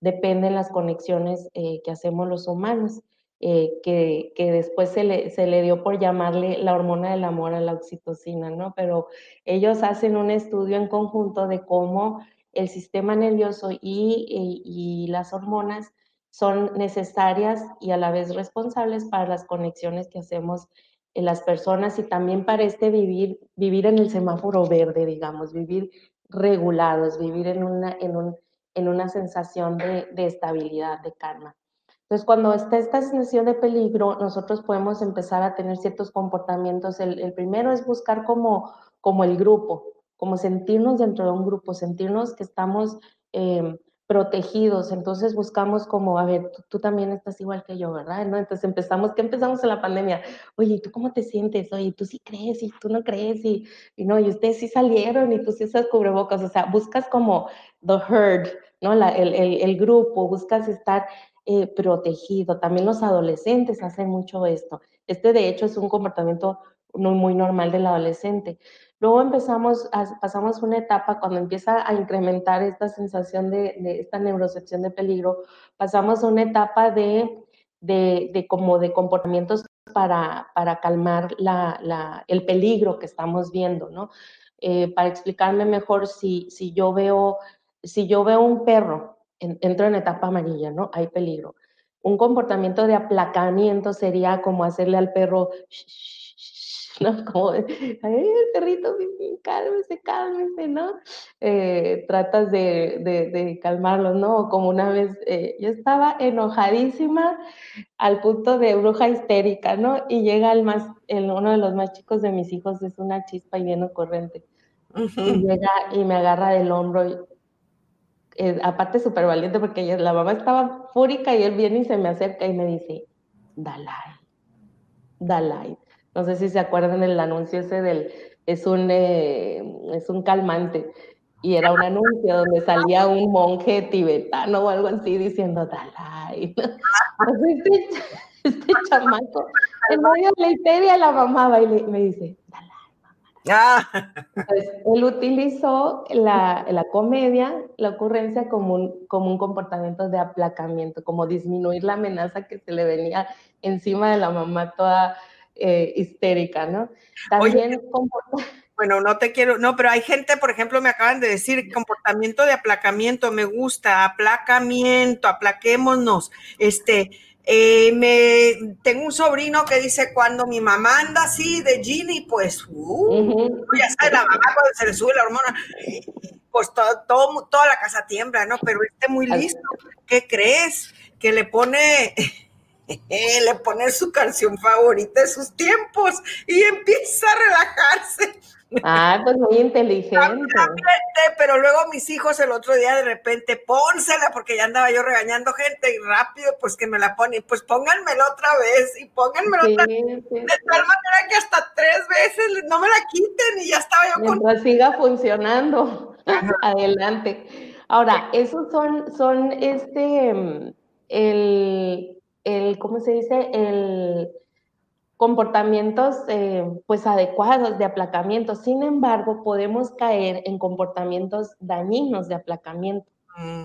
dependen las conexiones eh, que hacemos los humanos, eh, que, que, después se le, se le, dio por llamarle la hormona del amor a la oxitocina, ¿no? Pero ellos hacen un estudio en conjunto de cómo el sistema nervioso y, y, las hormonas son necesarias y a la vez responsables para las conexiones que hacemos en las personas y también para este vivir, vivir en el semáforo verde, digamos, vivir regulados, vivir en, una, en un en una sensación de, estabilidad, de calma. Entonces, cuando está esta sensación de peligro, nosotros podemos empezar a tener ciertos comportamientos. El, primero es buscar como, como el grupo, como sentirnos dentro de un grupo, sentirnos que estamos em, protegidos. Entonces buscamos como, a ver, tú, también estás igual que yo, ¿verdad? ¿No? Entonces empezamos, ¿qué empezamos en la pandemia? Oye, ¿tú cómo te sientes? Oye, ¿tú sí crees? ¿Y tú no crees? Y, y no, y ustedes sí salieron y tú sí usas cubrebocas. O sea, buscas como the herd, ¿no? El, el, el, grupo, buscas estar eh, protegido. También los adolescentes hacen mucho esto. Este, de hecho, es un comportamiento muy, normal del adolescente. Luego empezamos, pasamos una etapa cuando empieza a incrementar esta sensación de, esta neurocepción de peligro, pasamos una etapa de, de, de como de comportamientos para, para calmar la, el peligro que estamos viendo, ¿no? Eh, para explicarme mejor, si, si, yo veo, si yo veo un perro, entro en etapa amarilla, ¿no? Hay peligro. Un comportamiento de aplacamiento sería como hacerle al perro, ¿no? Como, ay, el perrito, cálmese, cálmese, ¿no? Eh, tratas de, de, de, calmarlos, ¿no? Como una vez, eh, yo estaba enojadísima al punto de bruja histérica, ¿no? Y llega el más, el, uno de los más chicos de mis hijos, es una chispa y bien corriente. Y llega y me agarra del hombro, y, eh, aparte súper valiente porque ella, la mamá estaba fúrica y él viene y se me acerca y me dice, Dalai, Dalai. No sé si se acuerdan del anuncio ese del, es un, eh, es un calmante. Y era un anuncio donde salía un monje tibetano o algo así diciendo Dalai. este, este chamaco, en medio de la histeria, la mamá va y le, me dice, Dalai. Ah. Entonces, él utilizó la, la, comedia, la ocurrencia como un, como un comportamiento de aplacamiento, como disminuir la amenaza que se le venía encima de la mamá toda eh, histérica, ¿no? También Bueno, no te quiero, no, pero hay gente, por ejemplo, me acaban de decir comportamiento de aplacamiento, me gusta, aplacamiento, aplaquémonos. Este, eh, me tengo un sobrino que dice cuando mi mamá anda así de Ginny, pues, uh, ya sabes, la mamá cuando se le sube la hormona, pues todo, todo, toda la casa tiembla, ¿no? Pero este muy listo, ¿qué crees? Que le pone le pone su canción favorita de sus tiempos y empieza a relajarse. Ah, pues muy inteligente. Pero luego mis hijos el otro día de repente, pónsela, porque ya andaba yo regañando gente y rápido, pues que me la ponen, pues pónganmela otra vez y pónganmela otra vez. De tal manera que hasta tres veces no me la quiten y ya estaba yo Mientras con... siga funcionando. Adelante. Ahora, esos son, son este, mm, el, el, ¿cómo se dice? El comportamientos eh, pues adecuados de aplacamiento. Sin embargo, podemos caer en comportamientos dañinos de aplacamiento.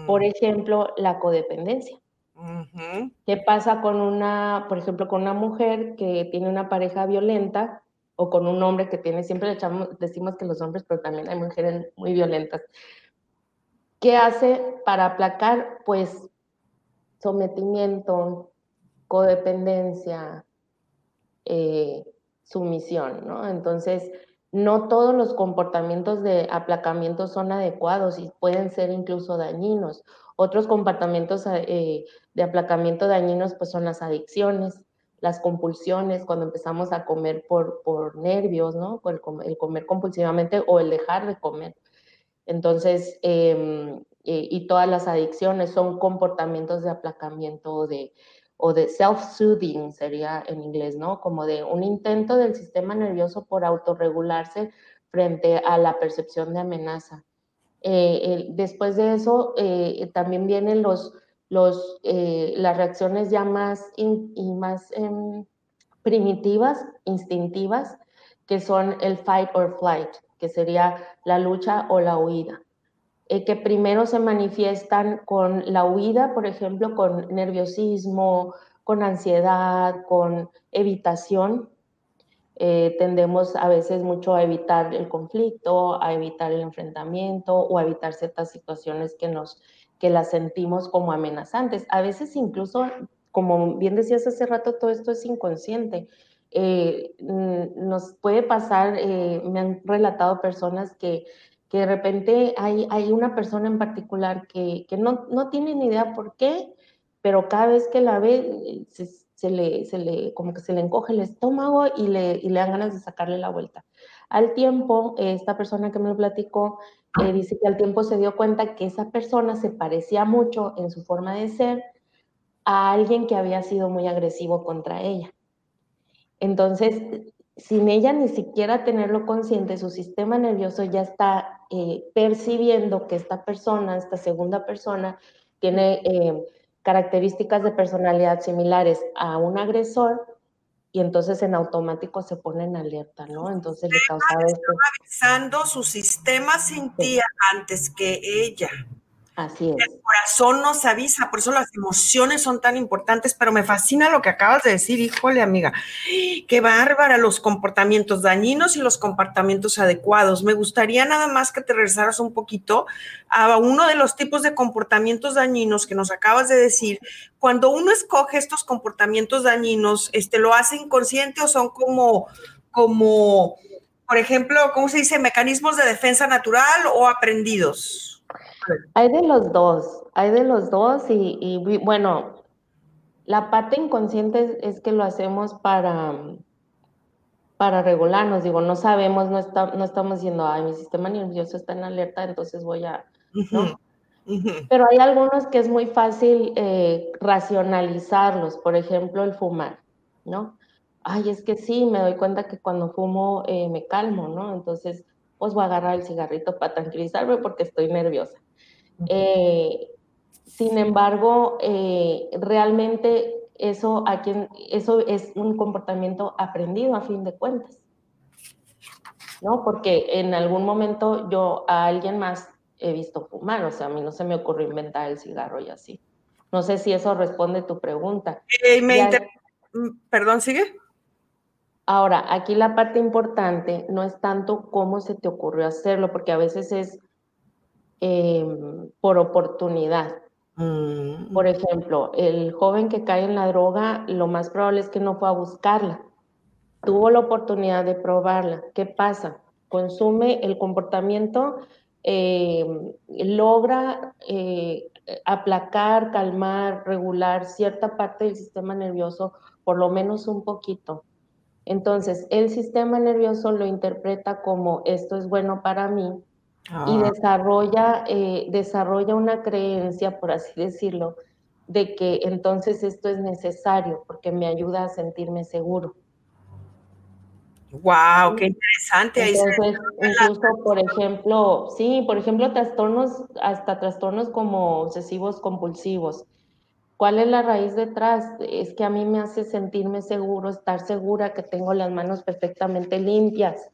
Por mm. ejemplo, la codependencia. ¿Qué pasa con una, por ejemplo, con una mujer que tiene una pareja violenta o con un hombre que tiene, siempre le echamos, decimos que los hombres, pero también hay mujeres muy violentas. ¿Qué hace para aplacar? Pues sometimiento, codependencia, eh, sumisión, ¿no? Entonces, no todos los comportamientos de aplacamiento son adecuados y pueden ser incluso dañinos. Otros comportamientos eh, de aplacamiento dañinos pues son las adicciones, las compulsiones, cuando empezamos a comer por, por nervios, ¿no? El, el comer compulsivamente o el dejar de comer. Entonces, em, eh, y todas las adicciones son comportamientos de aplacamiento de, o de self-soothing sería en inglés, ¿no? Como de un intento del sistema nervioso por autorregularse frente a la percepción de amenaza. Eh, después de eso, eh, también vienen los, los, eh, las reacciones ya más, más em, primitivas, instintivas, que son el fight or flight, que sería la lucha o la huida. Eh, que primero se manifiestan con la huida, por ejemplo, con nerviosismo, con ansiedad, con evitación. Eh, tendemos a veces mucho a evitar el conflicto, a evitar el enfrentamiento o a evitar ciertas situaciones que nos que las sentimos como amenazantes. A veces incluso, como bien decías hace rato, todo esto es inconsciente. Eh, nos puede pasar, me han relatado personas que de repente hay, hay una persona en particular que, que no, no, tiene ni idea por qué, pero cada vez que la ve, se, le, se le, como que se le encoge el estómago y le, y le dan ganas de sacarle la vuelta. Al tiempo, esta persona que me lo platicó eh, dice que al tiempo se dio cuenta que esa persona se parecía mucho en su forma de ser a alguien que había sido muy agresivo contra ella. Entonces, sin ella ni siquiera tenerlo consciente, su sistema nervioso ya está eh, percibiendo que esta persona, esta segunda persona, tiene eh, características de personalidad similares a un agresor y entonces en automático se pone en alerta, ¿no? Entonces le causaba esto. avisando su sistema sentía antes que ella. Así es. El corazón nos avisa, por eso las emociones son tan importantes, pero me fascina lo que acabas de decir, híjole amiga, qué bárbara los comportamientos dañinos y los comportamientos adecuados. Me gustaría nada más que te regresaras un poquito a uno de los tipos de comportamientos dañinos que nos acabas de decir. Cuando uno escoge estos comportamientos dañinos, este, ¿lo hace inconsciente o son como, como, por ejemplo, ¿cómo se dice? Mecanismos de defensa natural o aprendidos? Hay de los dos, hay de los dos y, bueno, la parte inconsciente es, que lo hacemos para, para regularnos, digo, no sabemos, no, no estamos diciendo, ay, mi sistema nervioso está en alerta, entonces voy a... Pero hay algunos que es muy fácil eh, racionalizarlos, por ejemplo, el fumar, ¿no? Ay, es que sí, me doy cuenta que cuando fumo eh, me calmo, ¿no? Entonces, pues voy a agarrar el cigarrito para tranquilizarme porque estoy nerviosa. Eh, sin embargo, eh, realmente eso, a quien, eso es un comportamiento aprendido a fin de cuentas. ¿no? Porque en algún momento yo a alguien más he visto fumar, o sea, a mí no se me ocurrió inventar el cigarro y así. No sé si eso responde tu pregunta. Eh, mm, perdón, sigue. Ahora, aquí la parte importante no es tanto cómo se te ocurrió hacerlo, porque a veces es Em, por oportunidad. Mm. Por ejemplo, el joven que cae en la droga, lo más probable es que no fue a buscarla. Tuvo la oportunidad de probarla. ¿Qué pasa? Consume el comportamiento, em, logra eh, aplacar, calmar, regular cierta parte del sistema nervioso, por lo menos un poquito. Entonces, el sistema nervioso lo interpreta como esto es bueno para mí, y ah. desarrolla, eh, desarrolla una creencia, por así decirlo, de que entonces esto es necesario porque me ayuda a sentirme seguro. Wow, qué interesante. Entonces, incluso, por ejemplo, sí, por ejemplo, trastornos, hasta trastornos como obsesivos compulsivos. ¿Cuál es la raíz detrás? Es que a mí me hace sentirme seguro, estar segura que tengo las manos perfectamente limpias,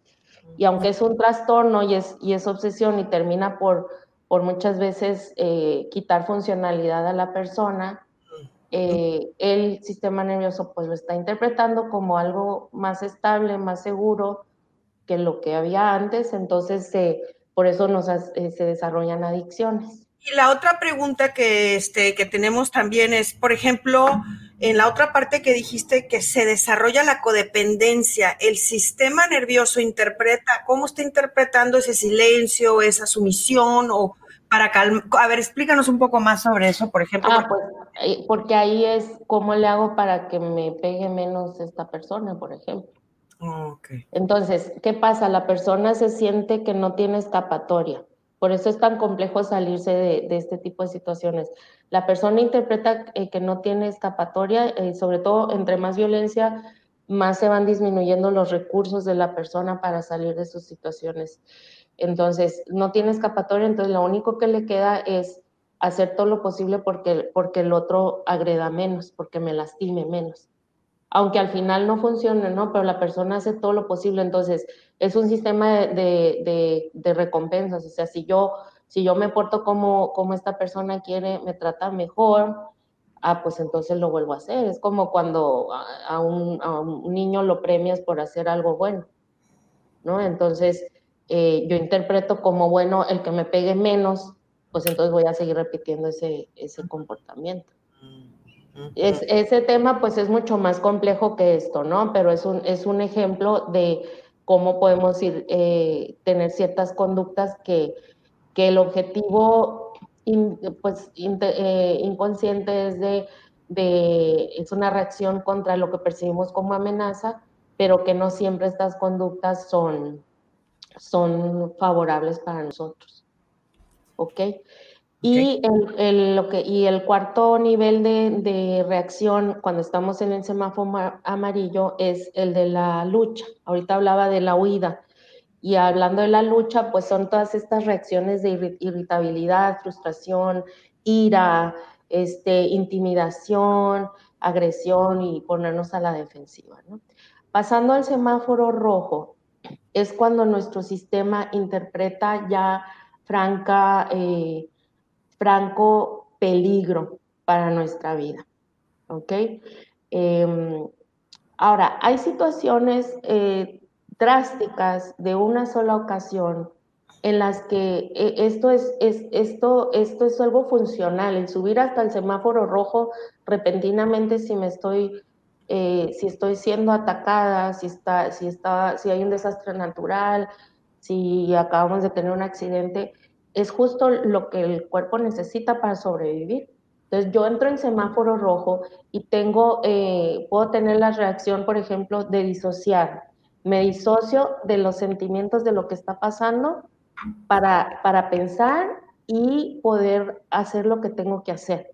y aunque es un trastorno y es, y es obsesión y termina por, por muchas veces eh, quitar funcionalidad a la persona, eh, el sistema nervioso pues lo está interpretando como algo más estable, más seguro que lo que había antes, entonces por eso nos, eh, se desarrollan adicciones. Y la otra pregunta que, este, que tenemos también es, por ejemplo, en la otra parte que dijiste que se desarrolla la codependencia, el sistema nervioso interpreta, ¿cómo está interpretando ese silencio, esa sumisión o para calmar? A ver, explícanos un poco más sobre eso, por ejemplo. Ah, pues, eh, porque ahí es cómo le hago para que me pegue menos esta persona, por ejemplo. Okay. Entonces, ¿qué pasa? La persona se siente que no tiene escapatoria. Por eso es tan complejo salirse de, este tipo de situaciones. La persona interpreta eh, que no tiene escapatoria, eh, sobre todo entre más violencia, más se van disminuyendo los recursos de la persona para salir de sus situaciones. Entonces, no tiene escapatoria, entonces lo único que le queda es hacer todo lo posible porque, porque el otro agreda menos, porque me lastime menos aunque al final no funcione, ¿no? Pero la persona hace todo lo posible, entonces es un sistema de, recompensas, o sea, si yo, si yo me porto como, como esta persona quiere, me trata mejor, ah, pues entonces lo vuelvo a hacer. Es como cuando a, un, niño lo premias por hacer algo bueno, ¿no? Entonces, eh, yo interpreto como bueno el que me pegue menos, pues entonces voy a seguir repitiendo ese, ese comportamiento. Es, ese tema pues es mucho más complejo que esto, ¿no? Pero es un, es un ejemplo de cómo podemos ir, eh, tener ciertas conductas que, que el objetivo pues, eh, inconsciente es de, de, es una reacción contra lo que percibimos como amenaza, pero que no siempre estas conductas son, son favorables para nosotros. ¿Ok? Y, el, lo que, y el cuarto nivel de, de, reacción cuando estamos en el semáforo amarillo es el de la lucha. Ahorita hablaba de la huida. Y hablando de la lucha, pues son todas estas reacciones de irritabilidad, frustración, ira, este, intimidación, agresión y ponernos a la defensiva. Pasando al semáforo rojo, es cuando nuestro sistema interpreta ya franca, eh, franco peligro para nuestra vida. ¿Ok? Em, ahora, hay situaciones eh, drásticas de una sola ocasión en las que eh, esto es, es, esto, esto es algo funcional, el subir hasta el semáforo rojo repentinamente si me estoy, eh, si estoy siendo atacada, si, está, si, está, si hay un desastre natural, si acabamos de tener un accidente, es justo lo que el cuerpo necesita para sobrevivir. Entonces yo entro en semáforo rojo y tengo, eh, puedo tener la reacción, por ejemplo, de disociar, me disocio de los sentimientos de lo que está pasando para, para pensar y poder hacer lo que tengo que hacer.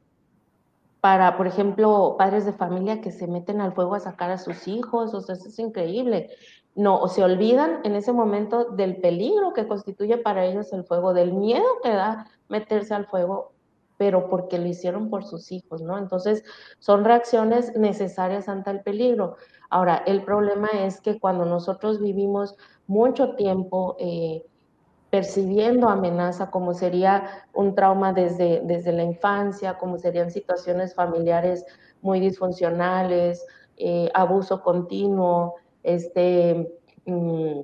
Para, por ejemplo, padres de familia que se meten al fuego a sacar a sus hijos, o sea, eso es increíble. No, o se olvidan en ese momento del peligro que constituye para ellos el fuego, del miedo que da meterse al fuego, pero porque lo hicieron por sus hijos, ¿no? Entonces, son reacciones necesarias ante el peligro. Ahora, el problema es que cuando nosotros vivimos mucho tiempo eh, percibiendo amenaza, como sería un trauma desde, desde la infancia, como serían situaciones familiares muy disfuncionales, eh, abuso continuo, este, mm,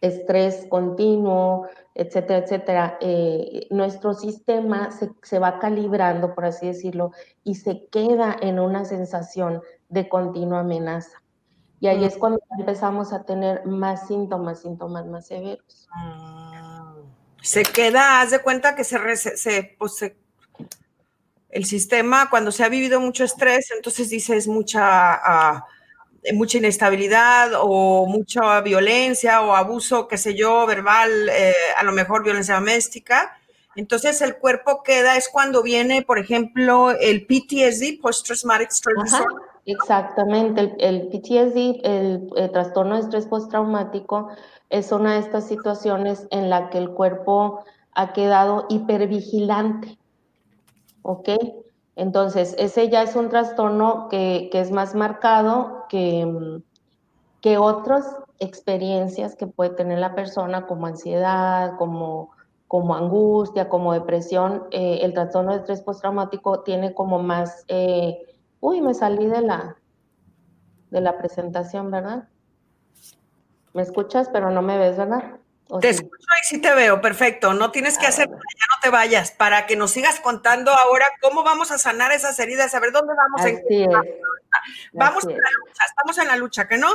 estrés continuo, etcétera, etcétera, eh, nuestro sistema se, se, va calibrando, por así decirlo, y se queda en una sensación de continua amenaza. Y ahí es cuando empezamos a tener más síntomas, síntomas más severos. Ah. Se queda, haz de cuenta que se, se, pues el sistema, cuando se ha vivido mucho estrés, entonces dices mucha, uh, mucha inestabilidad o mucha violencia o abuso, qué sé yo, verbal, eh, a lo mejor violencia doméstica. Entonces el cuerpo queda, es cuando viene, por ejemplo, el PTSD, Post-Traumatic Stress Disorder Exactamente, el, PTSD, el, trastorno de estrés postraumático, es una de estas situaciones en la que el cuerpo ha quedado hipervigilante. ¿Ok? Entonces, ese ya es un trastorno que, es más marcado que, que otras experiencias que puede tener la persona, como ansiedad, como, como angustia, como depresión. Eh, el trastorno de estrés postraumático tiene como más... Eh, Uy, me salí de la, de la presentación, ¿verdad? ¿Me escuchas, pero no me ves, verdad? Te escucho y sí te veo, perfecto. No tienes que ah, hacer te vayas, para que nos sigas contando ahora cómo vamos a sanar esas heridas, a ver dónde vamos. Así en... Vamos a la lucha, estamos en la lucha, ¿que no?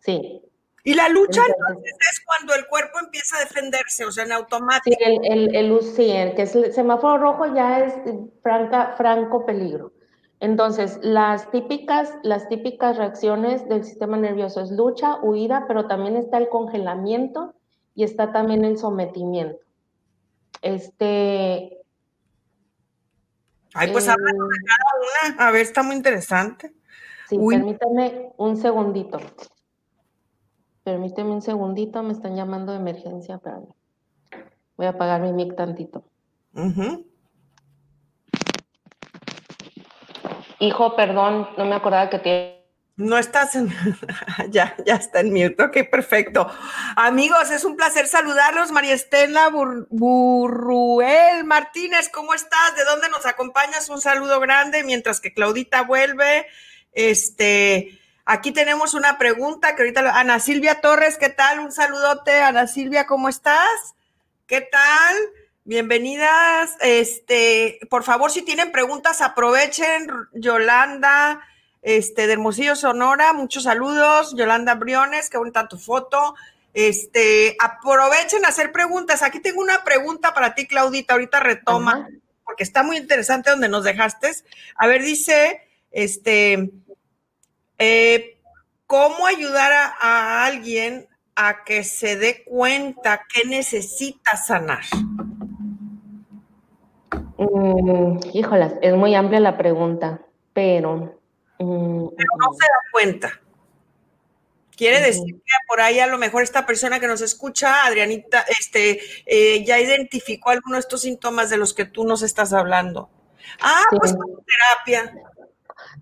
Sí. Y la lucha entonces es cuando el cuerpo empieza a defenderse, o sea, en automático. Sí, el, el, el que es el semáforo rojo ya es franca, franco peligro. Entonces, las típicas, las típicas reacciones del sistema nervioso es lucha, huida, pero también está el congelamiento y está también el sometimiento. Este. Ay, pues habla de eh, cada una. A ver, está muy interesante. Sí, permítame un segundito. Permíteme un segundito, me están llamando de emergencia, pero voy a apagar mi mic tantito. Hijo, perdón, no me acordaba que te... No estás en... ya, ya está en mute. Ok, perfecto. Amigos, es un placer saludarlos. María Estela Burruel Martínez, ¿cómo estás? ¿De dónde nos acompañas? Un saludo grande mientras que Claudita vuelve. Este, aquí tenemos una pregunta que ahorita... Ana Silvia Torres, ¿qué tal? Un saludote. Ana Silvia, ¿cómo estás? ¿Qué tal? Bienvenidas. Este, por favor, si tienen preguntas, aprovechen. Yolanda, este, de Hermosillo, Sonora, muchos saludos. Yolanda Briones, qué bonita tu foto. Este, aprovechen a hacer preguntas. Aquí tengo una pregunta para ti, Claudita. Ahorita retoma, porque está muy interesante donde nos dejaste. A ver, dice, este, eh, ¿cómo ayudar a alguien a que se dé cuenta que necesita sanar? Mm, híjolas, es muy amplia la pregunta, pero... Mm, pero no se da cuenta. Quiere decir que por ahí a lo mejor esta persona que nos escucha, Adrianita, este, eh, ya identificó algunos de estos síntomas de los que tú nos estás hablando. Ah, pues terapia.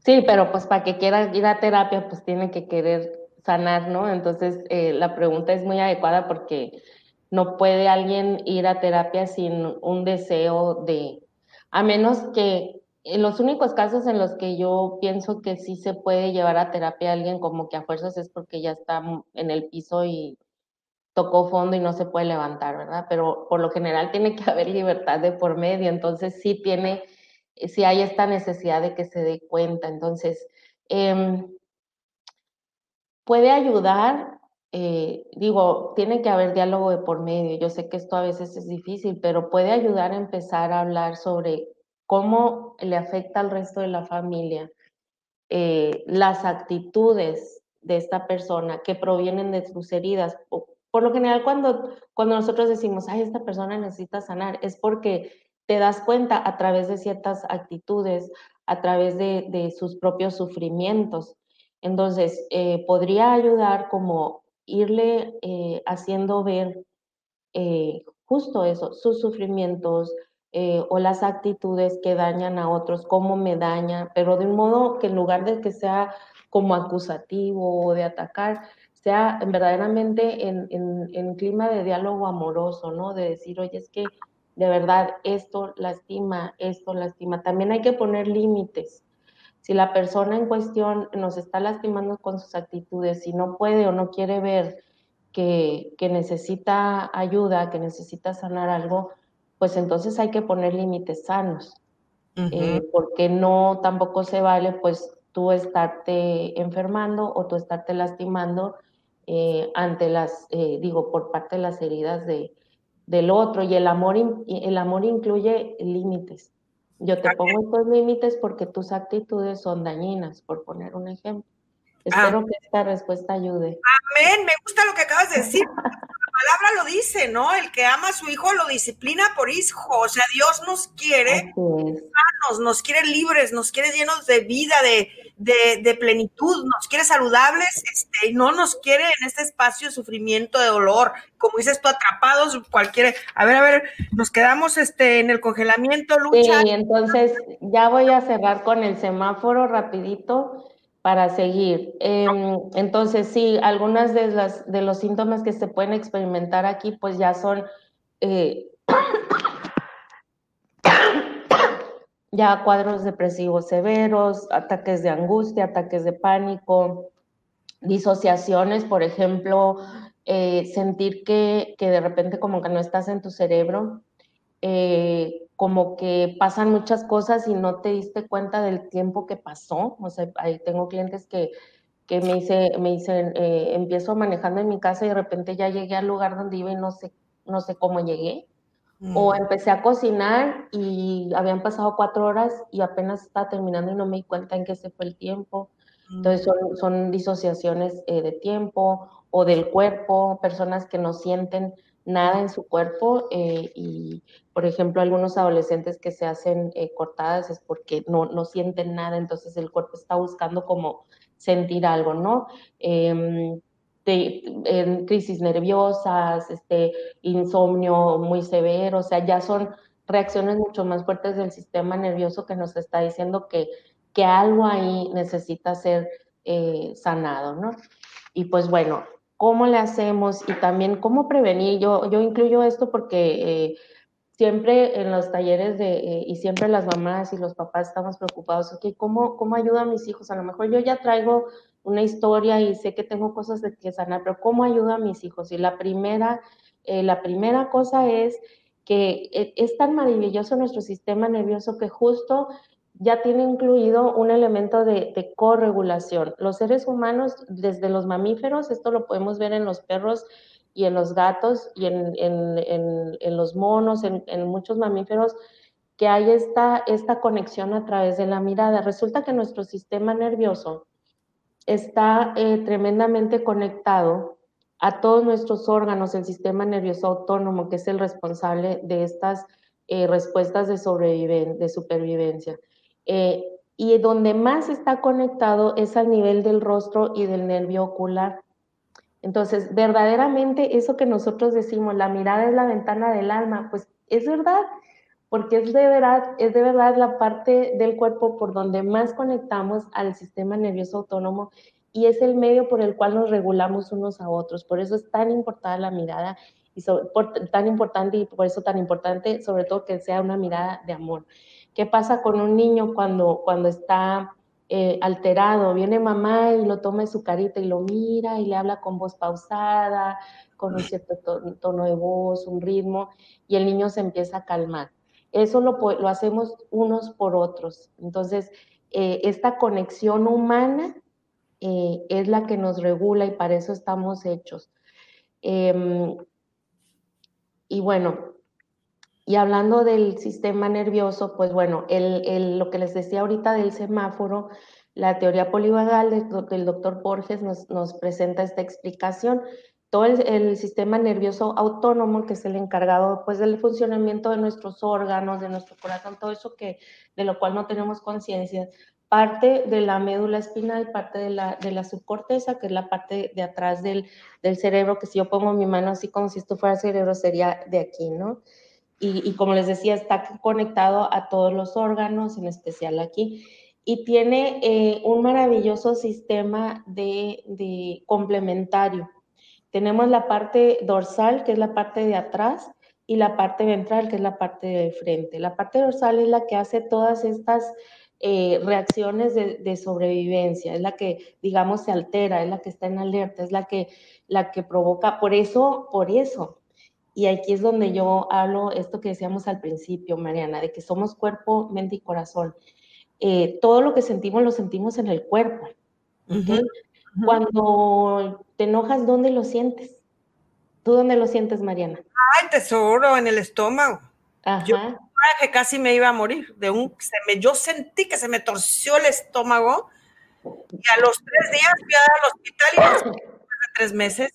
Sí, pero pues para que quiera ir a terapia, pues tiene que querer sanar, ¿no? Entonces, eh, la pregunta es muy adecuada porque no puede alguien ir a terapia sin un deseo de, a menos que los únicos casos en los que yo pienso que sí se puede llevar a terapia a alguien como que a fuerzas es porque ya está en el piso y tocó fondo y no se puede levantar, ¿verdad? Pero por lo general tiene que haber libertad de por medio, entonces sí tiene, sí hay esta necesidad de que se dé cuenta. Entonces, em, puede ayudar, eh, digo, tiene que haber diálogo de por medio. Yo sé que esto a veces es difícil, pero puede ayudar a empezar a hablar sobre cómo le afecta al resto de la familia eh, las actitudes de esta persona que provienen de sus heridas. Por, lo general, cuando, cuando nosotros decimos, ay, esta persona necesita sanar, es porque te das cuenta a través de ciertas actitudes, a través de, sus propios sufrimientos. Entonces, eh, podría ayudar como irle eh, haciendo ver justo eso, sus sufrimientos, eh, o las actitudes que dañan a otros, cómo me daña, pero de un modo que en lugar de que sea como acusativo o de atacar, sea verdaderamente en, en, en clima de diálogo amoroso, ¿no? De decir, oye, es que de verdad esto lastima, esto lastima. También hay que poner límites. Si la persona en cuestión nos está lastimando con sus actitudes, si no puede o no quiere ver que, que necesita ayuda, que necesita sanar algo, pues entonces hay que poner límites sanos, eh, porque no tampoco se vale pues tú estarte enfermando o tú estarte lastimando eh, ante las, eh, digo, por parte de las heridas de, del otro. Y el amor, el amor incluye límites. Yo te pongo estos límites porque tus actitudes son dañinas, por poner un ejemplo. Espero ah. que esta respuesta ayude. Amén, me gusta lo que acabas de decir. palabra lo dice, ¿no? El que ama a su hijo lo disciplina por hijo. O sea, Dios nos quiere sanos, nos quiere libres, nos quiere llenos de vida, de, plenitud, nos quiere saludables, este, y no nos quiere en este espacio de sufrimiento, de dolor, como dices tú, atrapados, cualquier. A ver, a ver, nos quedamos este, en el congelamiento, lucha. Sí, entonces ya voy a cerrar con el semáforo rapidito para seguir. Em, entonces, sí, algunas de, las, de los síntomas que se pueden experimentar aquí, pues ya son eh, ya cuadros depresivos severos, ataques de angustia, ataques de pánico, disociaciones, por ejemplo, eh, sentir que, que, de repente como que no estás en tu cerebro, eh, como que pasan muchas cosas y no te diste cuenta del tiempo que pasó. O sea, ahí tengo clientes que, que me, dice, me dicen, eh, empiezo manejando en mi casa y de repente ya llegué al lugar donde iba y no sé, no sé cómo llegué. O mm. empecé a cocinar y habían pasado cuatro horas y apenas estaba terminando y no me di cuenta en qué se fue el tiempo. Entonces mm. son, son disociaciones eh, de tiempo o del cuerpo, personas que no sienten nada en su cuerpo eh, y, por ejemplo, algunos adolescentes que se hacen eh, cortadas es porque no, no sienten nada, entonces el cuerpo está buscando como sentir algo, ¿no? Em, en crisis nerviosas, este, insomnio muy severo, o sea, ya son reacciones mucho más fuertes del sistema nervioso que nos está diciendo que, que algo ahí necesita ser eh, sanado, ¿no? Y pues bueno, cómo le hacemos y también cómo prevenir. Yo, yo incluyo esto porque eh, siempre en los talleres eh, y siempre las mamás y los papás estamos preocupados, ok, ¿cómo, ¿cómo ayudo a mis hijos? A lo mejor yo ya traigo una historia y sé que tengo cosas de que sanar, pero ¿cómo ayudo a mis hijos? Y la primera, eh, la primera cosa es que es tan maravilloso nuestro sistema nervioso que justo ya tiene incluido un elemento de, corregulación. Los seres humanos, desde los mamíferos, esto lo podemos ver en los perros y en los gatos y en, los monos, en, muchos mamíferos, que hay esta, conexión a través de la mirada. Resulta que nuestro sistema nervioso está eh, tremendamente conectado a todos nuestros órganos, el sistema nervioso autónomo, que es el responsable de estas eh, respuestas de supervivencia. Eh, y donde más está conectado es al nivel del rostro y del nervio ocular. Entonces, verdaderamente eso que nosotros decimos, la mirada es la ventana del alma, pues es verdad, porque es de verdad, es de verdad la parte del cuerpo por donde más conectamos al sistema nervioso autónomo y es el medio por el cual nos regulamos unos a otros. Por eso es tan importante la mirada y tan importante y por eso tan importante sobre todo que sea una mirada de amor. ¿Qué pasa con un niño cuando, cuando está eh, alterado? Viene mamá y lo toma en su carita y lo mira y le habla con voz pausada, con un cierto tono de voz, un ritmo, y el niño se empieza a calmar. Eso lo, lo hacemos unos por otros. Entonces, eh, esta conexión humana eh, es la que nos regula y para eso estamos hechos. Em, y bueno, y hablando del sistema nervioso, pues bueno, el, lo que les decía ahorita del semáforo, la teoría polivagal del, doctor Borges nos, nos, presenta esta explicación. Todo el, el, sistema nervioso autónomo, que es el encargado pues, del funcionamiento de nuestros órganos, de nuestro corazón, todo eso que, de lo cual no tenemos conciencia, parte de la médula espinal, parte de la, de la subcorteza, que es la parte de atrás del, del, cerebro, que si yo pongo mi mano así como si esto fuera cerebro, sería de aquí, ¿no? Y, y, como les decía, está conectado a todos los órganos, en especial aquí, y tiene eh, un maravilloso sistema de, de complementario. Tenemos la parte dorsal, que es la parte de atrás, y la parte ventral, que es la parte de frente. La parte dorsal es la que hace todas estas eh, reacciones de, sobrevivencia, es la que, digamos, se altera, es la que está en alerta, es la que, la que provoca, por eso, por eso. Y aquí es donde yo hablo esto que decíamos al principio, Mariana, de que somos cuerpo, mente y corazón. Eh, todo lo que sentimos lo sentimos en el cuerpo. Cuando te enojas, ¿dónde lo sientes? ¿Tú dónde lo sientes, Mariana? Ay, tesoro, en el estómago. Ajá que casi me iba a morir. De un, se me, yo sentí que se me torció el estómago y a los tres días fui al hospital y después de tres meses.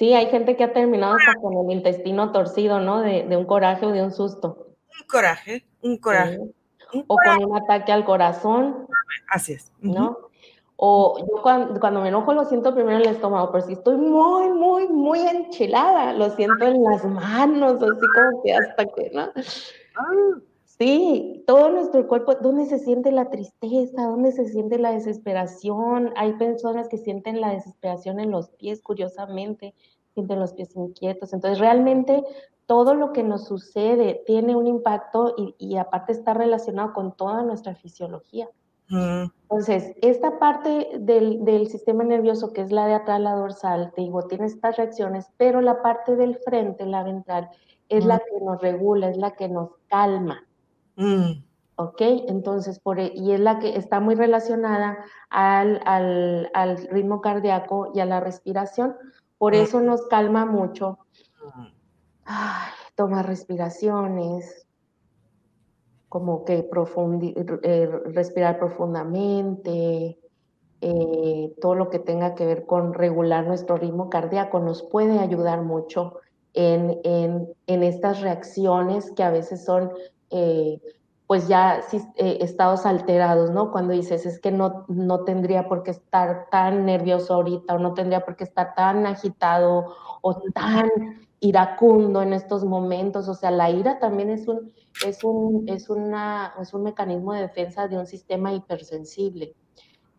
Sí, hay gente que ha terminado hasta con el intestino torcido, ¿no? De, de un coraje o de un susto. Un coraje, un coraje. o con un ataque al corazón. Así es. ¿No? O yo cuando, me enojo lo siento primero en el estómago, pero si estoy muy, muy, muy enchilada, lo siento en las manos, así como que hasta que, ¿no? Ah. Sí, todo nuestro cuerpo, ¿dónde se siente la tristeza? ¿Dónde se siente la desesperación? Hay personas que sienten la desesperación en los pies, curiosamente, sienten los pies inquietos. Entonces, realmente todo lo que nos sucede tiene un impacto y, y aparte está relacionado con toda nuestra fisiología. Entonces, esta parte del, del, sistema nervioso, que es la de atrás, la dorsal, te digo, tiene estas reacciones, pero la parte del frente, la ventral, es la que nos regula, es la que nos calma. Mm. ¿Ok? Entonces, por, e, y es la que está muy relacionada al, al, al ritmo cardíaco y a la respiración. Por eso nos calma mucho. Ay, toma respiraciones, como que eh, respirar profundamente, eh, todo lo que tenga que ver con regular nuestro ritmo cardíaco nos puede ayudar mucho en, en, en estas reacciones que a veces son eh, pues ya estados alterados, ¿no? Cuando dices, es que no, no tendría por qué estar tan nervioso ahorita o no tendría por qué estar tan agitado o tan iracundo en estos momentos. O sea, la ira también es un, es un, es una, es un mecanismo de defensa de un sistema hipersensible.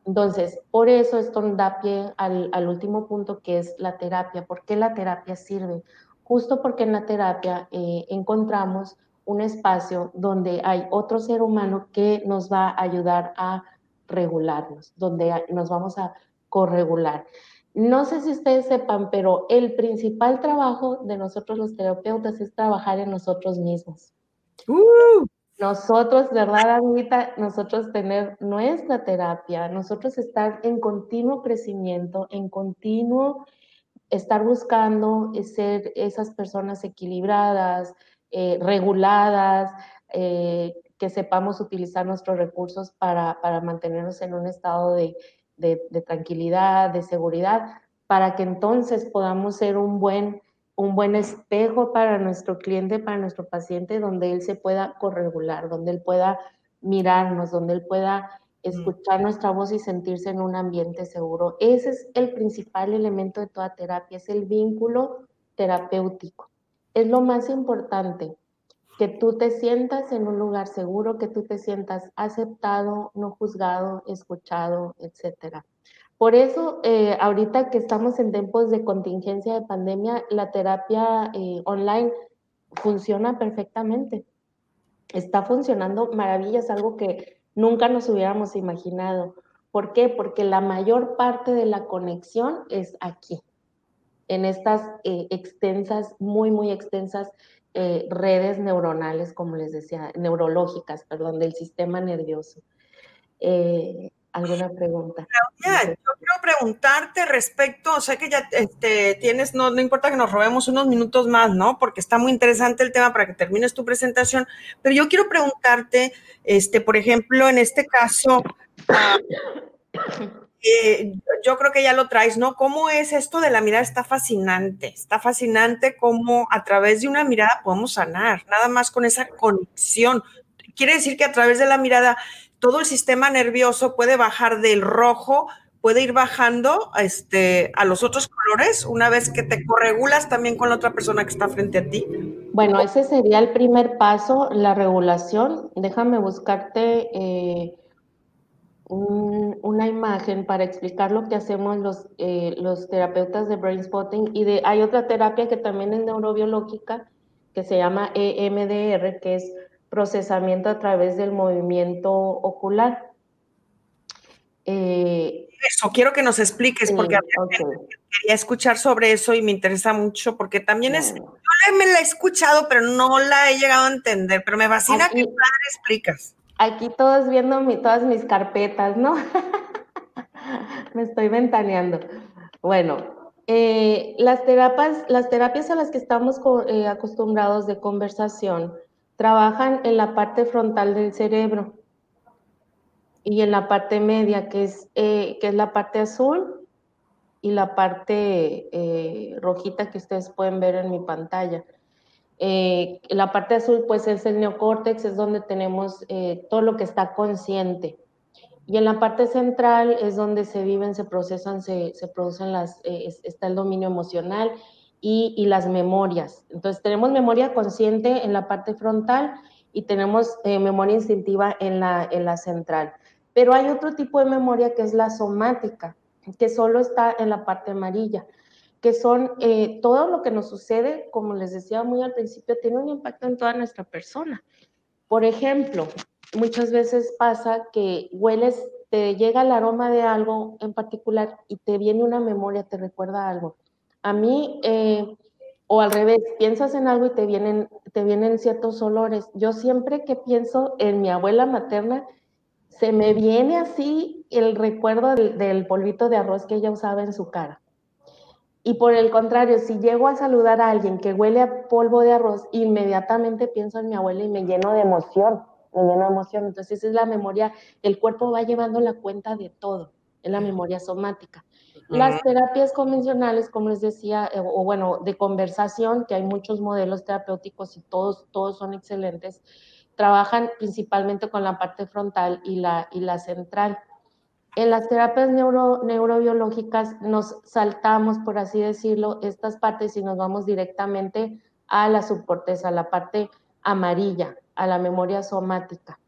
Entonces, por eso esto da pie al, al, último punto que es la terapia. ¿Por qué la terapia sirve? Justo porque en la terapia eh, encontramos un espacio donde hay otro ser humano que nos va a ayudar a regularnos, donde nos vamos a corregular. No sé si ustedes sepan, pero el principal trabajo de nosotros los terapeutas es trabajar en nosotros mismos. Uh. Nosotros, ¿verdad, Anita? Nosotros tener nuestra terapia, nosotros estar en continuo crecimiento, en continuo estar buscando ser esas personas equilibradas, eh, reguladas, eh, que sepamos utilizar nuestros recursos para, para mantenernos en un estado de, de, tranquilidad, de seguridad, para que entonces podamos ser un buen, un buen espejo para nuestro cliente, para nuestro paciente, donde él se pueda corregular, donde él pueda mirarnos, donde él pueda mm. escuchar nuestra voz y sentirse en un ambiente seguro. Ese es el principal elemento de toda terapia, es el vínculo terapéutico. Es lo más importante, que tú te sientas en un lugar seguro, que tú te sientas aceptado, no juzgado, escuchado, etcétera. Por eso, eh, ahorita que estamos en tiempos de contingencia de pandemia, la terapia eh, online funciona perfectamente. Está funcionando maravillas, algo que nunca nos hubiéramos imaginado. ¿Por qué? Porque la mayor parte de la conexión es aquí, en estas eh, extensas, muy, muy extensas redes neuronales, como les decía, neurológicas, perdón, del sistema nervioso. ¿Alguna pregunta? Claudia, yo quiero preguntarte respecto, o sea que ya este, tienes, no, no importa que nos robemos unos minutos más, ¿no? Porque está muy interesante el tema para que termines tu presentación, pero yo quiero preguntarte, este, por ejemplo, en este caso, ah, eh, yo creo que ya lo traes, ¿no? ¿Cómo es esto de la mirada? Está fascinante, está fascinante cómo a través de una mirada podemos sanar, nada más con esa conexión. Quiere decir que a través de la mirada todo el sistema nervioso puede bajar del rojo, puede ir bajando este, a los otros colores una vez que te corregulas también con la otra persona que está frente a ti. Bueno, ese sería el primer paso, la regulación. Déjame buscarte eh, una imagen para explicar lo que hacemos los, eh, los terapeutas de brain spotting. Y de, hay otra terapia que también es neurobiológica que se llama EMDR, que es procesamiento a través del movimiento ocular. Eh, eso, quiero que nos expliques, porque quería escuchar sobre eso y me interesa mucho, porque también es, yo me la he escuchado, pero no la he llegado a entender, pero me fascina que padre explicas. Aquí todos viendo mi, todas mis carpetas, ¿no? me estoy ventaneando. Bueno, eh, las, terapias, las terapias a las que estamos eh, acostumbrados de conversación trabajan en la parte frontal del cerebro y en la parte media, que es, eh, que es la parte azul y la parte rojita que ustedes pueden ver en mi pantalla. Eh, la parte azul pues es el neocórtex, es donde tenemos todo lo que está consciente. Y en la parte central es donde se viven, se procesan, se, producen las, está el dominio emocional y, las memorias. Entonces, tenemos memoria consciente en la parte frontal y tenemos eh, memoria instintiva en la central. Pero hay otro tipo de memoria que es la somática, que solo está en la parte amarilla, que son eh, todo lo que nos sucede, como les decía muy al principio, tiene un impacto en toda nuestra persona. Por ejemplo, muchas veces pasa que hueles, te llega el aroma de algo en particular y te viene una memoria, te recuerda algo. A mí, eh, o al revés, piensas en algo y te vienen, te vienen ciertos olores. Yo siempre que pienso en mi abuela materna, se me viene así el recuerdo del, polvito de arroz que ella usaba en su cara. Y por el contrario, si llego a saludar a alguien que huele a polvo de arroz, inmediatamente pienso en mi abuela y me lleno de emoción, me lleno de emoción. Entonces esa es la memoria, el cuerpo va llevando la cuenta de todo, es la memoria somática. Las terapias convencionales, como les decía, eh, o bueno, de conversación, que hay muchos modelos terapéuticos y todos, todos son excelentes, trabajan principalmente con la parte frontal y la, y la central. En las terapias neuro, neurobiológicas nos saltamos, por así decirlo, estas partes y nos vamos directamente a la subcorteza, a la parte amarilla, a la memoria somática.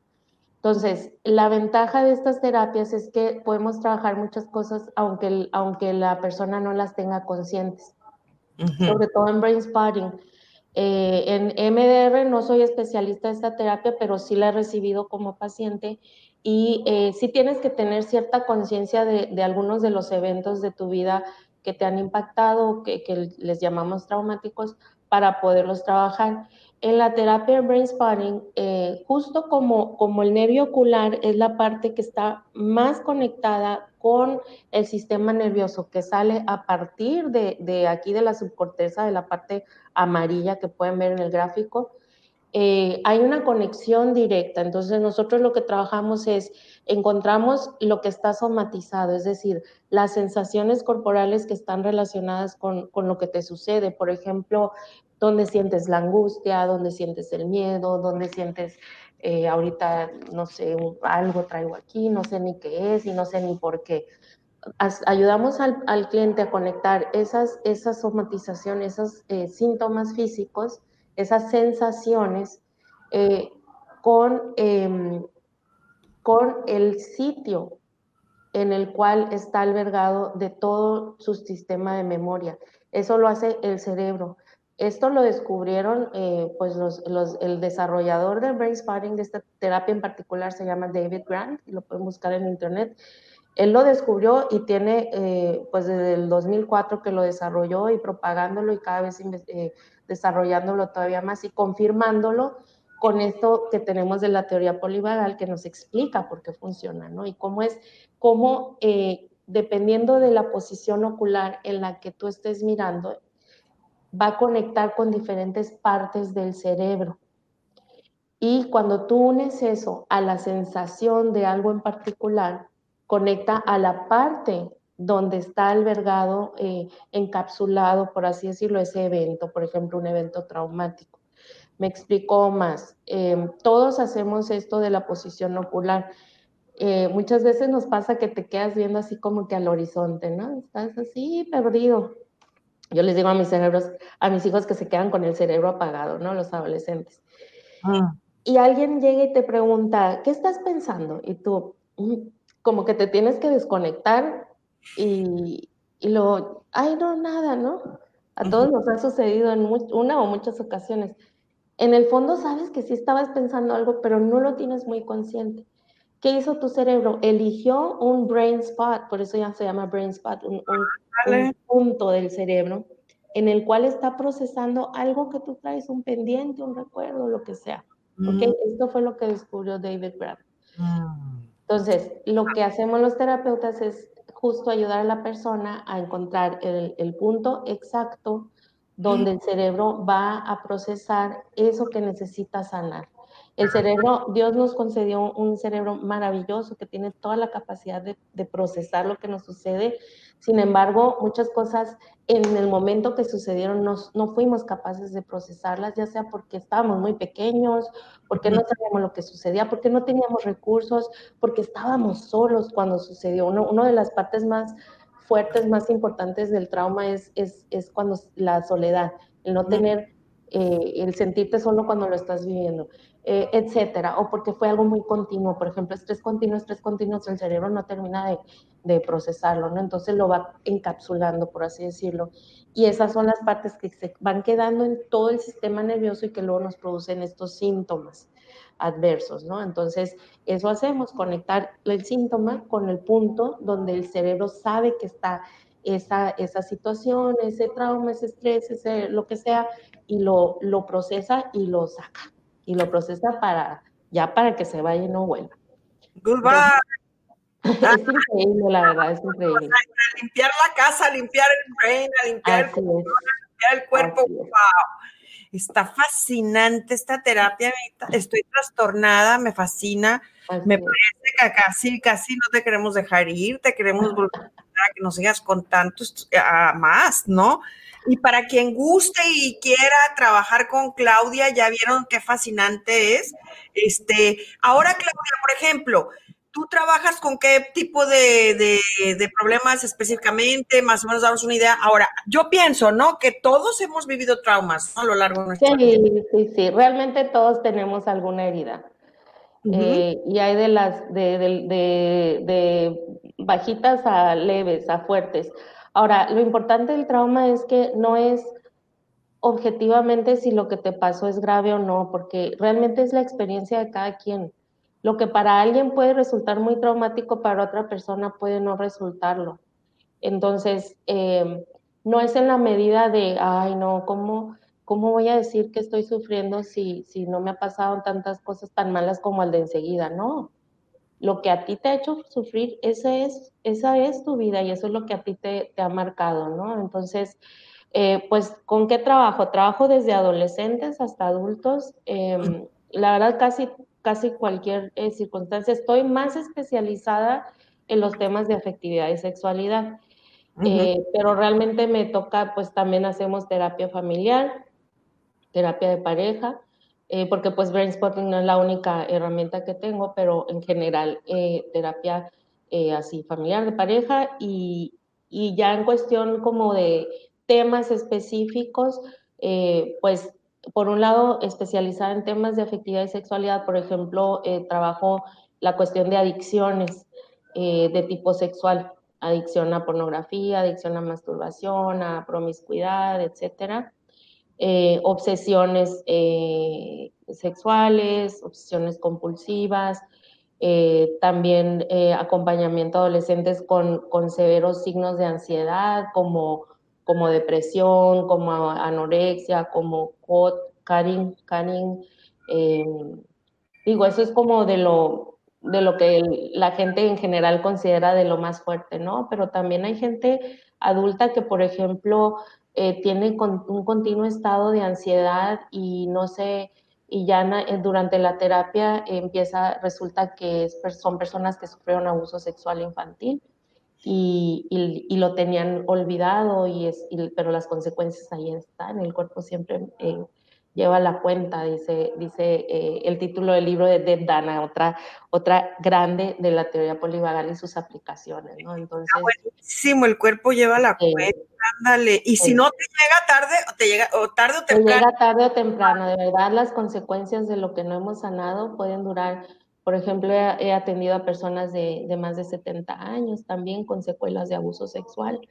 Entonces, la ventaja de estas terapias es que podemos trabajar muchas cosas aunque, aunque la persona no las tenga conscientes, sobre todo en brain spotting. Eh, en MDR no soy especialista de esta terapia, pero sí la he recibido como paciente y eh, sí tienes que tener cierta conciencia de, de, algunos de los eventos de tu vida que te han impactado, que, que les llamamos traumáticos, para poderlos trabajar. En la terapia brain spotting, eh, justo como, como el nervio ocular es la parte que está más conectada con el sistema nervioso, que sale a partir de, de aquí de la subcorteza, de la parte amarilla que pueden ver en el gráfico, eh, hay una conexión directa. Entonces nosotros lo que trabajamos es, encontramos lo que está somatizado, es decir, las sensaciones corporales que están relacionadas con, con lo que te sucede. Por ejemplo, dónde sientes la angustia, dónde sientes el miedo, dónde sientes eh, ahorita, no sé, algo traigo aquí, no sé ni qué es y no sé ni por qué. ayudamos al, cliente a conectar esas, esas somatizaciones, esos eh, síntomas físicos esas sensaciones eh, con, em, con el sitio en el cual está albergado de todo su sistema de memoria. Eso lo hace el cerebro. Esto lo descubrieron, eh, pues los, el desarrollador del brain spotting, de esta terapia en particular, se llama David Grant, lo pueden buscar en internet. Él lo descubrió y tiene, eh, pues desde el 2004 que lo desarrolló y propagándolo y cada vez desarrollándolo todavía más y confirmándolo con esto que tenemos de la teoría polivagal que nos explica por qué funciona, ¿no? Y cómo es, cómo eh, dependiendo de la posición ocular en la que tú estés mirando, va a conectar con diferentes partes del cerebro. Y cuando tú unes eso a la sensación de algo en particular, conecta a la parte donde está albergado, eh, encapsulado, por así decirlo, ese evento, por ejemplo, un evento traumático. Me explicó más. Em, todos hacemos esto de la posición ocular. Eh, muchas veces nos pasa que te quedas viendo así como que al horizonte, ¿no? Estás así perdido. Yo les digo a mis cerebros, a mis hijos que se quedan con el cerebro apagado, ¿no? Los adolescentes. Ah. Y alguien llega y te pregunta, ¿qué estás pensando? Y tú, mm, como que te tienes que desconectar y, y lo, ay, no, nada, ¿no? A todos nos ha sucedido en una o muchas ocasiones. En el fondo sabes que sí estabas pensando algo, pero no lo tienes muy consciente. ¿Qué hizo tu cerebro? Eligió un brain spot, por eso ya se llama brain spot, un, punto del cerebro en el cual está procesando algo que tú traes, un pendiente, un recuerdo, lo que sea. ¿Okay? Mm. Esto fue lo que descubrió David Grant. Mm. Entonces, lo que hacemos los terapeutas es justo ayudar a la persona a encontrar el, punto exacto donde el cerebro va a procesar eso que necesita sanar. El cerebro, Dios nos concedió un cerebro maravilloso que tiene toda la capacidad de, de procesar lo que nos sucede sin embargo, muchas cosas en el momento que sucedieron no fuimos capaces de procesarlas, ya sea porque estábamos muy pequeños, porque no sabíamos lo que sucedía, porque no teníamos recursos, porque estábamos solos cuando sucedió. Uno, una de las partes más fuertes, más importantes del trauma es, es, es cuando la soledad, el no tener, eh, el sentirte solo cuando lo estás viviendo. Eh, etcétera, o porque fue algo muy continuo, por ejemplo, estrés continuo, estrés continuo, el cerebro no termina de, de, procesarlo, ¿no? Entonces lo va encapsulando, por así decirlo. Y esas son las partes que se van quedando en todo el sistema nervioso y que luego nos producen estos síntomas adversos, ¿no? Entonces, eso hacemos, conectar el síntoma con el punto donde el cerebro sabe que está esa, esa situación, ese trauma, ese estrés, ese lo que sea, y lo, lo procesa y lo saca y lo procesa para ya para que se vaya y no vuelva. Goodbye. es increíble, la verdad, es increíble. A limpiar la casa, limpiar el brain, a limpiar, el, limpiar el cuerpo. Wow. Está fascinante esta terapia. Estoy trastornada, me fascina. me parece que casi, casi no te queremos dejar ir, te queremos volver a que nos sigas con tantos más, ¿no? Y para quien guste y quiera trabajar con Claudia, ya vieron qué fascinante es. Este, ahora, Claudia, por ejemplo, ¿tú trabajas con qué tipo de, problemas específicamente? Más o menos damos una idea. Ahora, yo pienso, ¿no? Que todos hemos vivido traumas a lo largo de nuestra vida. Sí, sí, sí. Realmente todos tenemos alguna herida. Eh, y hay de las de, de, bajitas a leves, a fuertes. Ahora, lo importante del trauma es que no es objetivamente si lo que te pasó es grave o no, porque realmente es la experiencia de cada quien. Lo que para alguien puede resultar muy traumático, para otra persona puede no resultarlo. Entonces, em, no es en la medida de, ay, no, ¿cómo, ¿cómo voy a decir que estoy sufriendo si, si no me ha pasado tantas cosas tan malas como el de enseguida? No, lo que a ti te ha hecho sufrir, esa es, esa es tu vida y eso es lo que a ti te, ha marcado, ¿no? Entonces, Eh, pues, ¿con qué trabajo? Trabajo desde adolescentes hasta adultos. Em, la verdad, casi, casi cualquier eh, circunstancia. Estoy más especializada en los temas de afectividad y sexualidad. Eh, pero realmente me toca, pues también hacemos terapia familiar, terapia de pareja, porque pues Brainspotting no es la única herramienta que tengo, pero en general terapia así familiar de pareja y, y ya en cuestión como de temas específicos, eh, pues por un lado especializada en temas de afectividad y sexualidad, por ejemplo, eh, trabajo la cuestión de adicciones eh, de tipo sexual, adicción a pornografía, adicción a masturbación, a promiscuidad, etcétera. Obsesiones sexuales, obsesiones compulsivas, también acompañamiento a adolescentes con, con severos signos de ansiedad, como como depresión, como anorexia, como cutting, cutting. Em, digo, eso es como de lo, de lo que la gente en general considera de lo más fuerte, ¿no? Pero también hay gente adulta que, por ejemplo, eh, tiene un continuo estado de ansiedad y no sé, y ya eh, durante la terapia empieza, resulta que son personas que sufrieron abuso sexual infantil y, y, lo tenían olvidado, y es, pero las consecuencias ahí están, el cuerpo siempre eh, lleva la cuenta, dice, dice eh, el título del libro de Deb Dana, otra, otra grande de la teoría polivagal y sus aplicaciones, ¿no? Entonces... Ah, buenísimo, el cuerpo lleva la cuenta, ándale, y si no te llega tarde, o te llega o tarde o temprano. Te llega tarde o temprano, de verdad las consecuencias de lo que no hemos sanado pueden durar por ejemplo, he, atendido a personas de, más de 70 años también con secuelas de abuso sexual.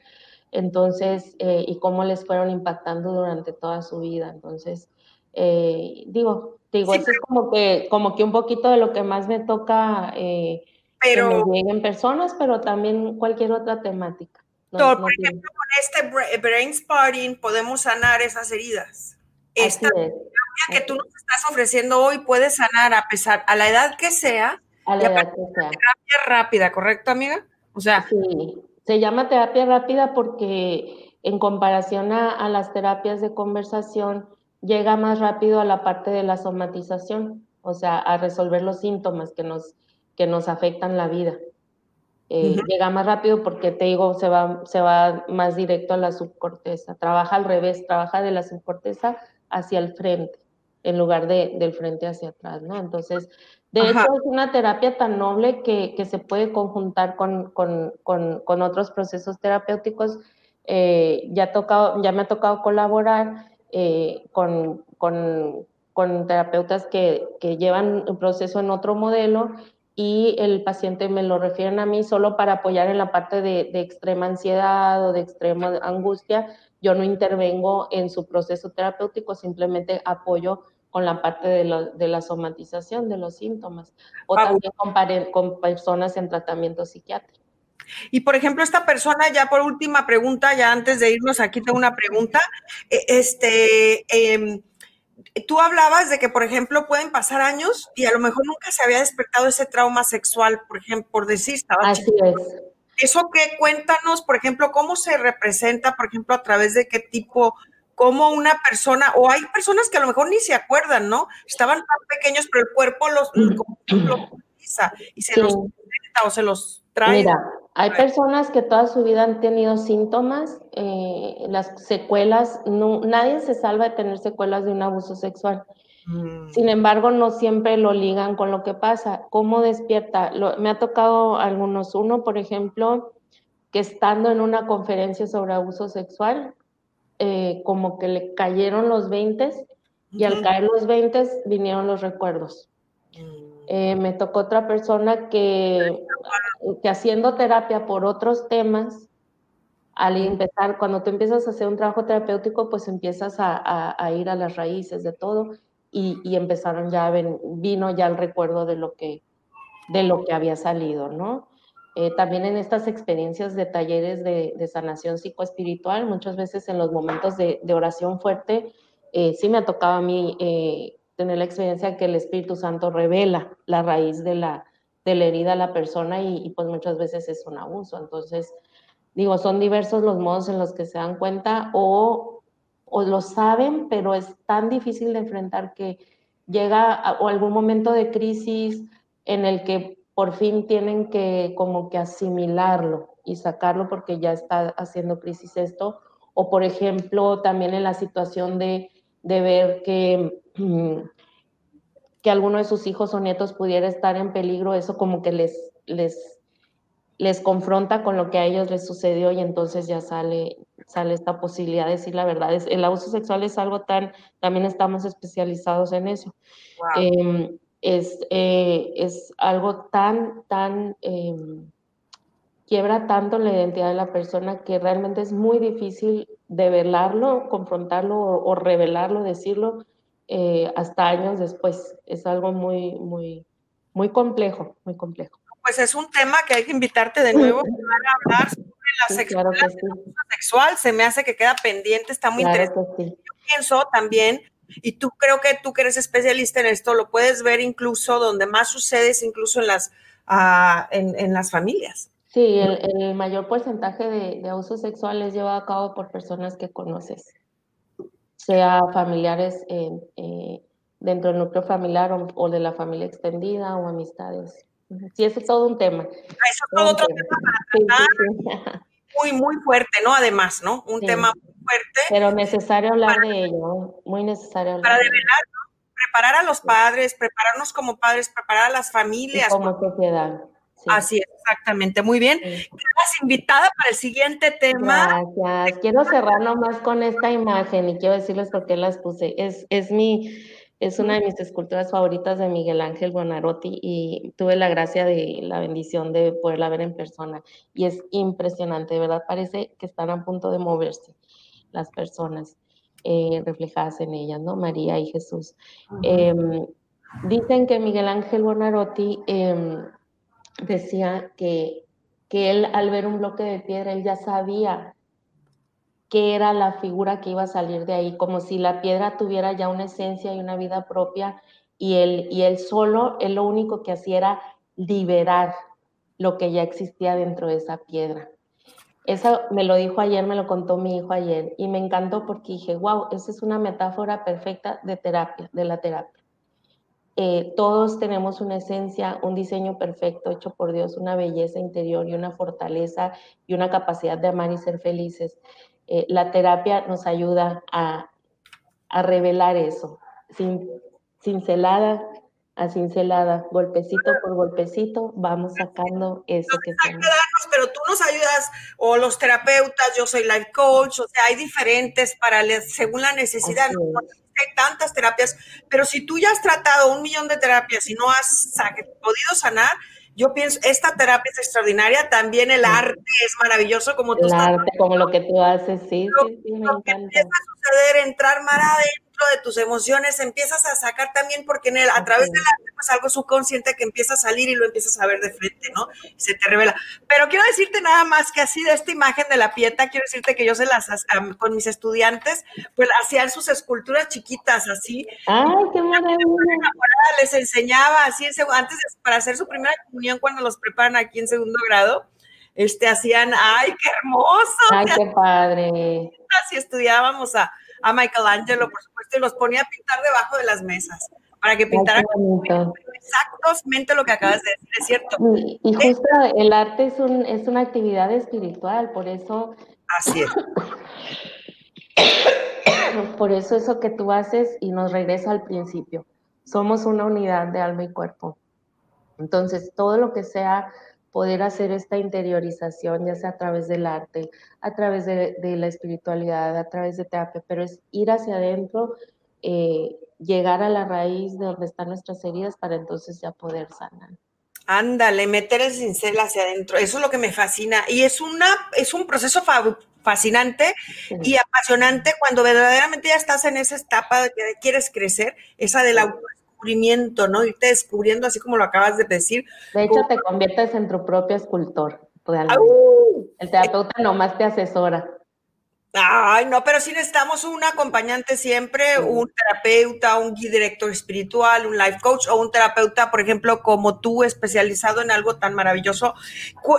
Entonces, eh, y cómo les fueron impactando durante toda su vida. Entonces, eh, digo, digo, eso es como que, como que un poquito de lo que más me toca eh, pero, que me lleguen personas, pero también cualquier otra temática. por ejemplo, con este brain spotting podemos sanar esas heridas. Esta que tú nos estás ofreciendo hoy puede sanar a pesar, a la edad que sea, a la edad que sea. Terapia rápida, ¿correcto, amiga? O sea, sí, se llama terapia rápida porque en comparación a, las terapias de conversación, llega más rápido a la parte de la somatización, o sea, a resolver los síntomas que nos, que nos afectan la vida. Eh, llega más rápido porque te digo, se va, se va más directo a la subcorteza, trabaja al revés, trabaja de la subcorteza hacia el frente en lugar de, del frente hacia atrás, ¿no? Entonces, de hecho, es una terapia tan noble que, que se puede conjuntar con, con, con, otros procesos terapéuticos. Eh, ya, tocado, ya me ha tocado colaborar eh, con, terapeutas que, que, llevan un proceso en otro modelo y el paciente me lo refieren a mí solo para apoyar en la parte de, de extrema ansiedad o de extrema angustia. Yo no intervengo en su proceso terapéutico, simplemente apoyo con la parte de, de la somatización de los síntomas o ah, también con, con, personas en tratamiento psiquiátrico. Y por ejemplo, esta persona, ya por última pregunta, ya antes de irnos, aquí tengo una pregunta. E, este, em, tú hablabas de que, por ejemplo, pueden pasar años y a lo mejor nunca se había despertado ese trauma sexual, por ejemplo, por decir, estaba Así es. Eso que cuéntanos, por ejemplo, cómo se representa, por ejemplo, a través de qué tipo como una persona, o hay personas que a lo mejor ni se acuerdan, ¿no? Estaban tan pequeños, pero el cuerpo los, utiliza y se los o se los trae. Mira, hay personas que toda su vida han tenido síntomas, eh, las secuelas, no, nadie se salva de tener secuelas de un abuso sexual. Mm. Sin embargo, no siempre lo ligan con lo que pasa. ¿Cómo despierta? me ha tocado algunos, uno, por ejemplo, que estando en una conferencia sobre abuso sexual, eh, como que le cayeron los 20 y al caer los 20 vinieron los recuerdos. Eh, me tocó otra persona que, que haciendo terapia por otros temas, al empezar, cuando tú empiezas a hacer un trabajo terapéutico, pues empiezas a, a, ir a las raíces de todo y, y empezaron ya, vino ya el recuerdo de lo que, de lo que había salido, ¿no? Eh, también en estas experiencias de talleres de, sanación psicoespiritual, muchas veces en los momentos de, oración fuerte, eh, sí me ha tocado a mí eh, tener la experiencia que el Espíritu Santo revela la raíz de la, de la herida a la persona y, pues muchas veces es un abuso. Entonces, digo, son diversos los modos en los que se dan cuenta o, o lo saben, pero es tan difícil de enfrentar que llega o algún momento de crisis en el que por fin tienen que como que asimilarlo y sacarlo porque ya está haciendo crisis esto. O por ejemplo, también en la situación de, de ver que, que alguno de sus hijos o nietos pudiera estar en peligro, eso como que les, les, les confronta con lo que a ellos les sucedió y entonces ya sale, sale esta posibilidad de decir la verdad. Es, el abuso sexual es algo tan, también estamos especializados en eso. Em, es, eh, es algo tan, tan, em, quiebra tanto la identidad de la persona que realmente es muy difícil develarlo, confrontarlo o, revelarlo, decirlo eh, hasta años después. Es algo muy, muy, muy complejo, muy complejo. Pues es un tema que hay que invitarte de nuevo para hablar sobre la sexualidad sexual. Se me hace que queda pendiente, está muy interesante. Yo pienso también y tú creo que tú que eres especialista en esto, lo puedes ver incluso donde más sucede es incluso en las, uh, en, en, las familias. Sí, el, el mayor porcentaje de, de abuso sexual es llevado a cabo por personas que conoces, sea familiares eh, eh, dentro del núcleo familiar o, o, de la familia extendida o amistades. Sí, eso es todo un tema. Eso es todo, otro tema, tema para tratar. Sí, sí, muy, muy fuerte, ¿no? Además, ¿no? Un tema fuerte. Pero necesario hablar de ello, muy necesario hablar. Para develar, ¿no? Preparar a los padres, prepararnos como padres, preparar a las familias. Y como sociedad. Sí. Así es, exactamente. Muy bien. Sí. Quedas invitada para el siguiente tema. Gracias. Quiero cerrar nomás con esta imagen y quiero decirles por qué las puse. Es, es mi, es una de mis esculturas favoritas de Miguel Ángel Buonarroti y tuve la gracia de la bendición de poderla ver en persona. Y es impresionante, de verdad parece que están a punto de moverse las personas eh, reflejadas en ellas, ¿no? María y Jesús. Eh, dicen que Miguel Ángel Bonarotti eh, decía que, que él al ver un bloque de piedra, él ya sabía que era la figura que iba a salir de ahí, como si la piedra tuviera ya una esencia y una vida propia y él, y él solo, él lo único que hacía era liberar lo que ya existía dentro de esa piedra. Eso me lo dijo ayer, me lo contó mi hijo ayer y me encantó porque dije, wow, esa es una metáfora perfecta de terapia, de la terapia. Eh, todos tenemos una esencia, un diseño perfecto hecho por Dios, una belleza interior y una fortaleza y una capacidad de amar y ser felices. Eh, la terapia nos ayuda a, a revelar eso, sin, cincelada a cincelada, golpecito por golpecito, vamos sacando eso que somos. Pero tú nos ayudas, o los terapeutas, yo soy life coach, o sea, hay diferentes para, según la necesidad, hay tantas terapias, pero si tú ya has tratado un millón de terapias y no has podido sanar, yo pienso, esta terapia es extraordinaria, también el arte es maravilloso, como tú El arte, como lo que tú haces, sí, lo, sí, sí, me lo encanta. que empieza a suceder, entrar mar adentro de tus emociones, empiezas a sacar también, porque en el, a través del arte, pues algo subconsciente que empieza a salir y lo empiezas a ver de frente, ¿no? Y se te revela. Pero quiero decirte nada más que así de esta imagen de la pieta, quiero decirte que yo se las, con mis estudiantes, pues hacían sus esculturas chiquitas, así. ¡Ay, qué maravilla! Les enseñaba así, antes de, para hacer su primera comunión, cuando los preparan aquí en segundo grado, este, hacían, ¡ay, qué hermoso! ¡Ay, qué padre! Así estudiábamos a a Michelangelo, por supuesto, y los ponía a pintar debajo de las mesas para que pintaran exactamente lo que acabas de decir, es cierto. Y, y justo el arte es, un, es una actividad espiritual, por eso... Así es. Por eso eso que tú haces y nos regresa al principio. Somos una unidad de alma y cuerpo. Entonces, todo lo que sea poder hacer esta interiorización, ya sea a través del arte, a través de, de la espiritualidad, a través de terapia, pero es ir hacia adentro, eh, llegar a la raíz de donde están nuestras heridas para entonces ya poder sanar. Ándale, meter el cincel hacia adentro, eso es lo que me fascina y es, una, es un proceso fa fascinante sí. y apasionante cuando verdaderamente ya estás en esa etapa de que quieres crecer, esa del auto descubrimiento, ¿no? Irte descubriendo así como lo acabas de decir. De hecho, te conviertes en tu propio escultor, realmente. ¡Au! El terapeuta nomás te asesora. Ay, no, pero sí necesitamos un acompañante siempre, un terapeuta, un guía director espiritual, un life coach o un terapeuta, por ejemplo, como tú, especializado en algo tan maravilloso.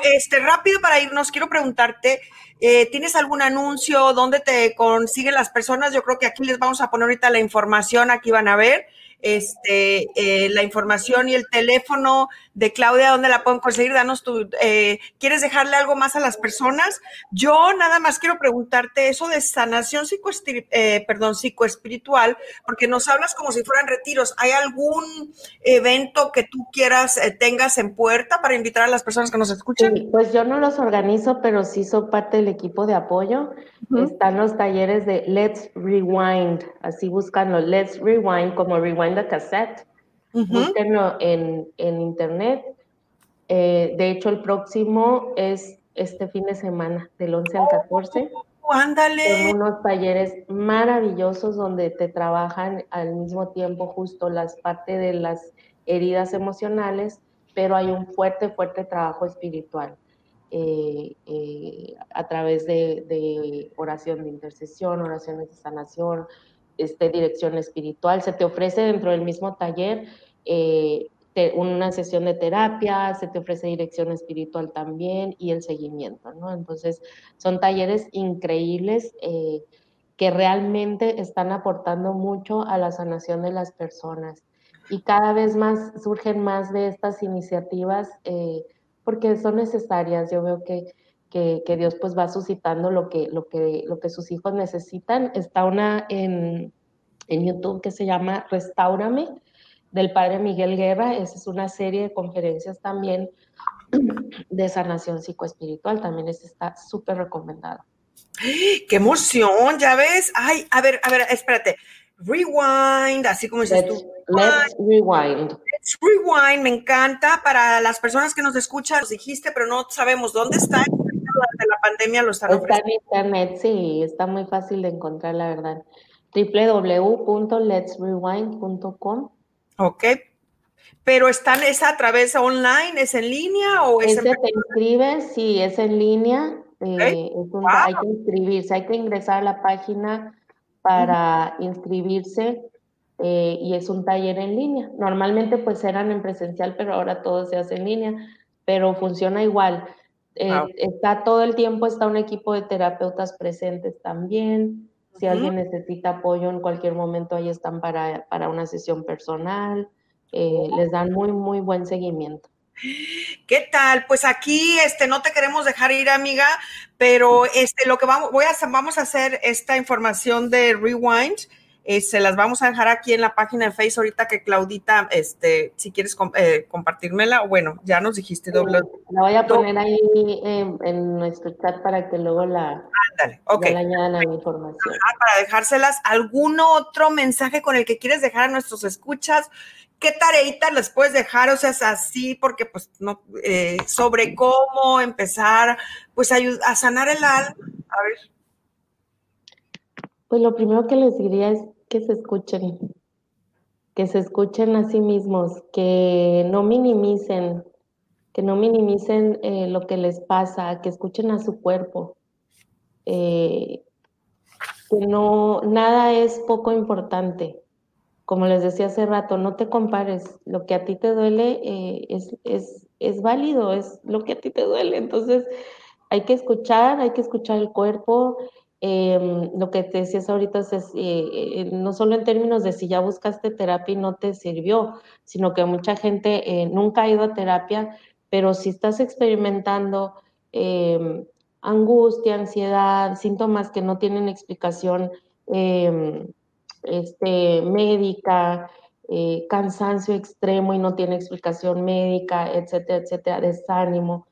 Este, rápido para irnos, quiero preguntarte, eh, ¿tienes algún anuncio? ¿Dónde te consiguen las personas? Yo creo que aquí les vamos a poner ahorita la información, aquí van a ver este, eh, la información y el teléfono de Claudia, ¿dónde la pueden conseguir? Danos tu, eh, ¿quieres dejarle algo más a las personas? Yo nada más quiero preguntarte eso de sanación psico, eh, perdón, psicoespiritual, porque nos hablas como si fueran retiros. ¿Hay algún evento que tú quieras, tengas en puerta para invitar a las personas que nos escuchan? pues yo no los organizo, pero sí soy parte del equipo de apoyo. Están los talleres de Let's Rewind, así buscan los Let's Rewind como Rewind the Cassette Búsquenlo en, internet. Eh, de hecho, el próximo es este fin de semana, del 11 al 14. ándale. Son unos talleres maravillosos donde te trabajan al mismo tiempo justo las partes de las heridas emocionales, pero hay un fuerte, fuerte trabajo espiritual. Eh, eh, a través de, de, oración de intercesión, oraciones de sanación, este, dirección espiritual. Se te ofrece dentro del mismo taller eh, una sesión de terapia, se te ofrece dirección espiritual también y el seguimiento, ¿no? Entonces, son talleres increíbles eh, que realmente están aportando mucho a la sanación de las personas. Y cada vez más surgen más de estas iniciativas eh, porque son necesarias. Yo veo que, que, que, Dios pues va suscitando lo que, lo, que, lo que sus hijos necesitan. Está una en, en YouTube que se llama Restaurame, del padre Miguel Guerra. Esa es una serie de conferencias también de sanación psicoespiritual. También está súper recomendado. ¡Qué emoción! Ya ves. Ay, a ver, a ver, espérate. Rewind, así como dices tú. Let's rewind. Let's rewind, me encanta. Para las personas que nos escuchan, nos dijiste, pero no sabemos dónde está. Pandemia lo están Está en internet, sí, está muy fácil de encontrar, la verdad. www.letsrewind.com Ok. Pero están, ¿es a través online? ¿Es en línea o es Ese te inscribes, sí, es en línea. Eh, hay que inscribirse, hay que ingresar a la página para inscribirse eh, y es un taller en línea. Normalmente pues eran en presencial, pero ahora todo se hace en línea, pero funciona igual. Eh, está todo el tiempo, está un equipo de terapeutas presentes también. Si alguien necesita apoyo en cualquier momento, ahí están para, para una sesión personal. Eh, les dan muy, muy buen seguimiento. ¿Qué tal? Pues aquí este, no te queremos dejar ir, amiga, pero este, lo que vamos, voy a, vamos a hacer esta información de Rewind eh, se las vamos a dejar aquí en la página de Facebook ahorita que Claudita, este, si quieres eh, compartírmela, bueno, ya nos dijiste doble. La voy a poner ahí en, nuestro chat para que luego la, añadan a la información. para dejárselas, ¿algún otro mensaje con el que quieres dejar a nuestros escuchas? ¿Qué tareitas les puedes dejar? O sea, es así, porque pues no, eh, sobre cómo empezar, pues a, a sanar el alma. A ver. Pues lo primero que les diría es que se escuchen, que se escuchen a sí mismos, que no minimicen, que no minimicen eh, lo que les pasa, que escuchen a su cuerpo, eh, que no, nada es poco importante. Como les decía hace rato, no te compares, lo que a ti te duele eh, es, es, es válido, es lo que a ti te duele. Entonces, hay que escuchar, hay que escuchar el cuerpo, Em, lo que te decías ahorita es, eh, eh, no solo en términos de si ya buscaste terapia y no te sirvió, sino que mucha gente eh, nunca ha ido a terapia, pero si estás experimentando em, angustia, ansiedad, síntomas que no tienen explicación em, este, médica, cansancio extremo y no tiene explicación médica, etcétera, etcétera, desánimo,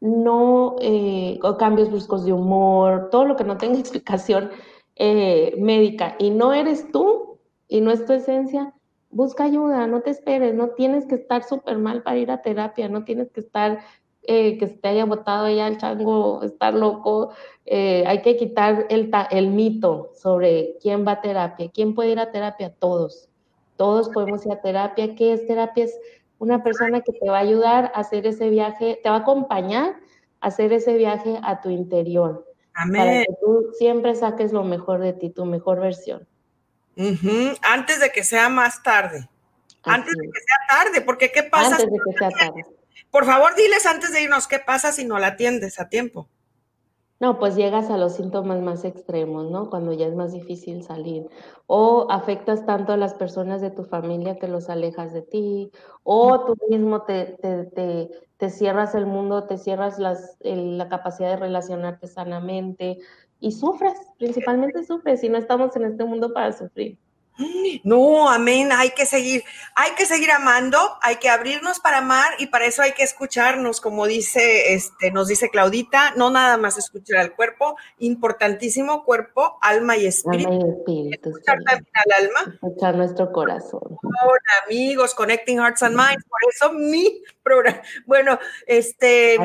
no eh, cambios bruscos de humor, todo lo que no tenga explicación eh, médica y no eres tú y no es tu esencia, busca ayuda, no te esperes, no tienes que estar súper mal para ir a terapia, no tienes que estar, eh, que se te haya botado ya el chango, estar loco, hay que quitar el, el mito sobre quién va a terapia, quién puede ir a terapia, todos, todos podemos ir a terapia, ¿qué es terapia? Una persona que te va a ayudar a hacer ese viaje, te va a acompañar a hacer ese viaje a tu interior. Amén. Para que tú siempre saques lo mejor de ti, tu mejor versión. Antes de que sea más tarde. antes de que sea tarde, porque ¿qué pasa? Antes de que sea tarde. Por favor, diles antes de irnos qué pasa si no la atiendes a tiempo. No, pues llegas a los síntomas más extremos, ¿no? Cuando ya es más difícil salir. O afectas tanto a las personas de tu familia que los alejas de ti, o tú mismo te, te, te, cierras el mundo, te cierras las, la capacidad de relacionarte sanamente y sufres, principalmente sufres, y no estamos en este mundo para sufrir. No, amén, hay que seguir, hay que seguir amando, hay que abrirnos para amar y para eso hay que escucharnos, como dice, este, nos dice Claudita, no nada más escuchar al cuerpo, importantísimo cuerpo, alma y espíritu. Alma y espíritu. Escuchar también al alma. Escuchar nuestro corazón. Hola amigos, Connecting Hearts and Minds, por eso mi programa, bueno, este,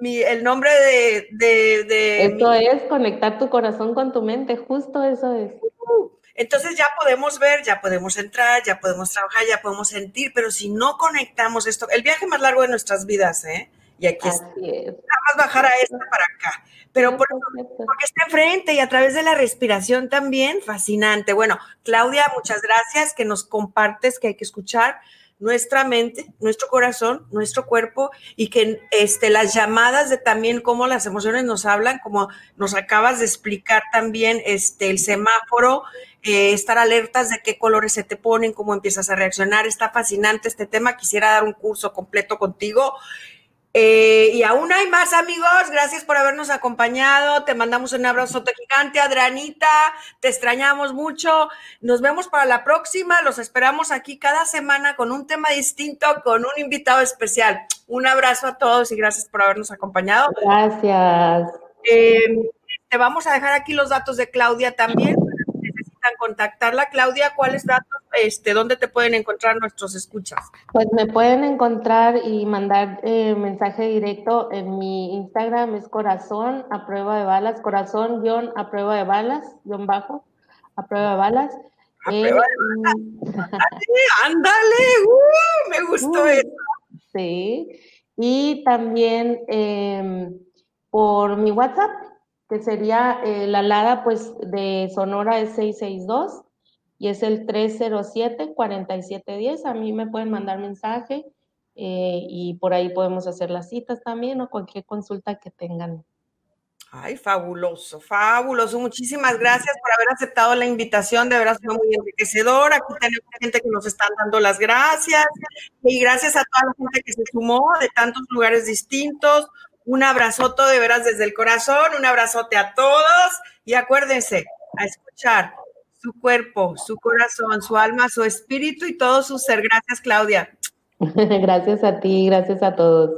mi, el nombre de... de, Esto es conectar tu corazón con tu mente, justo eso es. Uh, entonces ya podemos ver, ya podemos entrar, ya podemos trabajar, ya podemos sentir, pero si no conectamos esto, el viaje más largo de nuestras vidas, ¿eh? Y aquí es. Nada más bajar a esta para acá. Pero por, porque está enfrente y a través de la respiración también, fascinante. Bueno, Claudia, muchas gracias que nos compartes que hay que escuchar nuestra mente, nuestro corazón, nuestro cuerpo y que este, las llamadas de también cómo las emociones nos hablan, como nos acabas de explicar también este, el semáforo, eh, estar alertas de qué colores se te ponen, cómo empiezas a reaccionar. Está fascinante este tema. Quisiera dar un curso completo contigo. Eh, y aún hay más amigos, gracias por habernos acompañado, te mandamos un abrazo gigante, Adrianita, te extrañamos mucho, nos vemos para la próxima, los esperamos aquí cada semana con un tema distinto, con un invitado especial. Un abrazo a todos y gracias por habernos acompañado. Gracias. Eh, te vamos a dejar aquí los datos de Claudia también contactarla, Claudia, ¿cuáles datos, este, dónde te pueden encontrar nuestros escuchas? Pues me pueden encontrar y mandar eh, mensaje directo en mi Instagram, es corazón a prueba de balas, corazón guion a prueba de balas, guion bajo, a prueba de balas. Eh, ándale, uh, me gustó eso. Sí, y también em, por mi WhatsApp, que sería eh, la LADA pues de Sonora es 662 y es el 307-4710. A mí me pueden mandar mensaje eh, y por ahí podemos hacer las citas también o cualquier consulta que tengan. Ay, fabuloso, fabuloso. Muchísimas gracias por haber aceptado la invitación. De verdad, fue muy enriquecedor. Aquí tenemos gente que nos están dando las gracias. Y gracias a toda la gente que se sumó de tantos lugares distintos. Un abrazote de veras desde el corazón, un abrazote a todos y acuérdense a escuchar su cuerpo, su corazón, su alma, su espíritu y todo su ser. Gracias, Claudia. Gracias a ti, gracias a todos.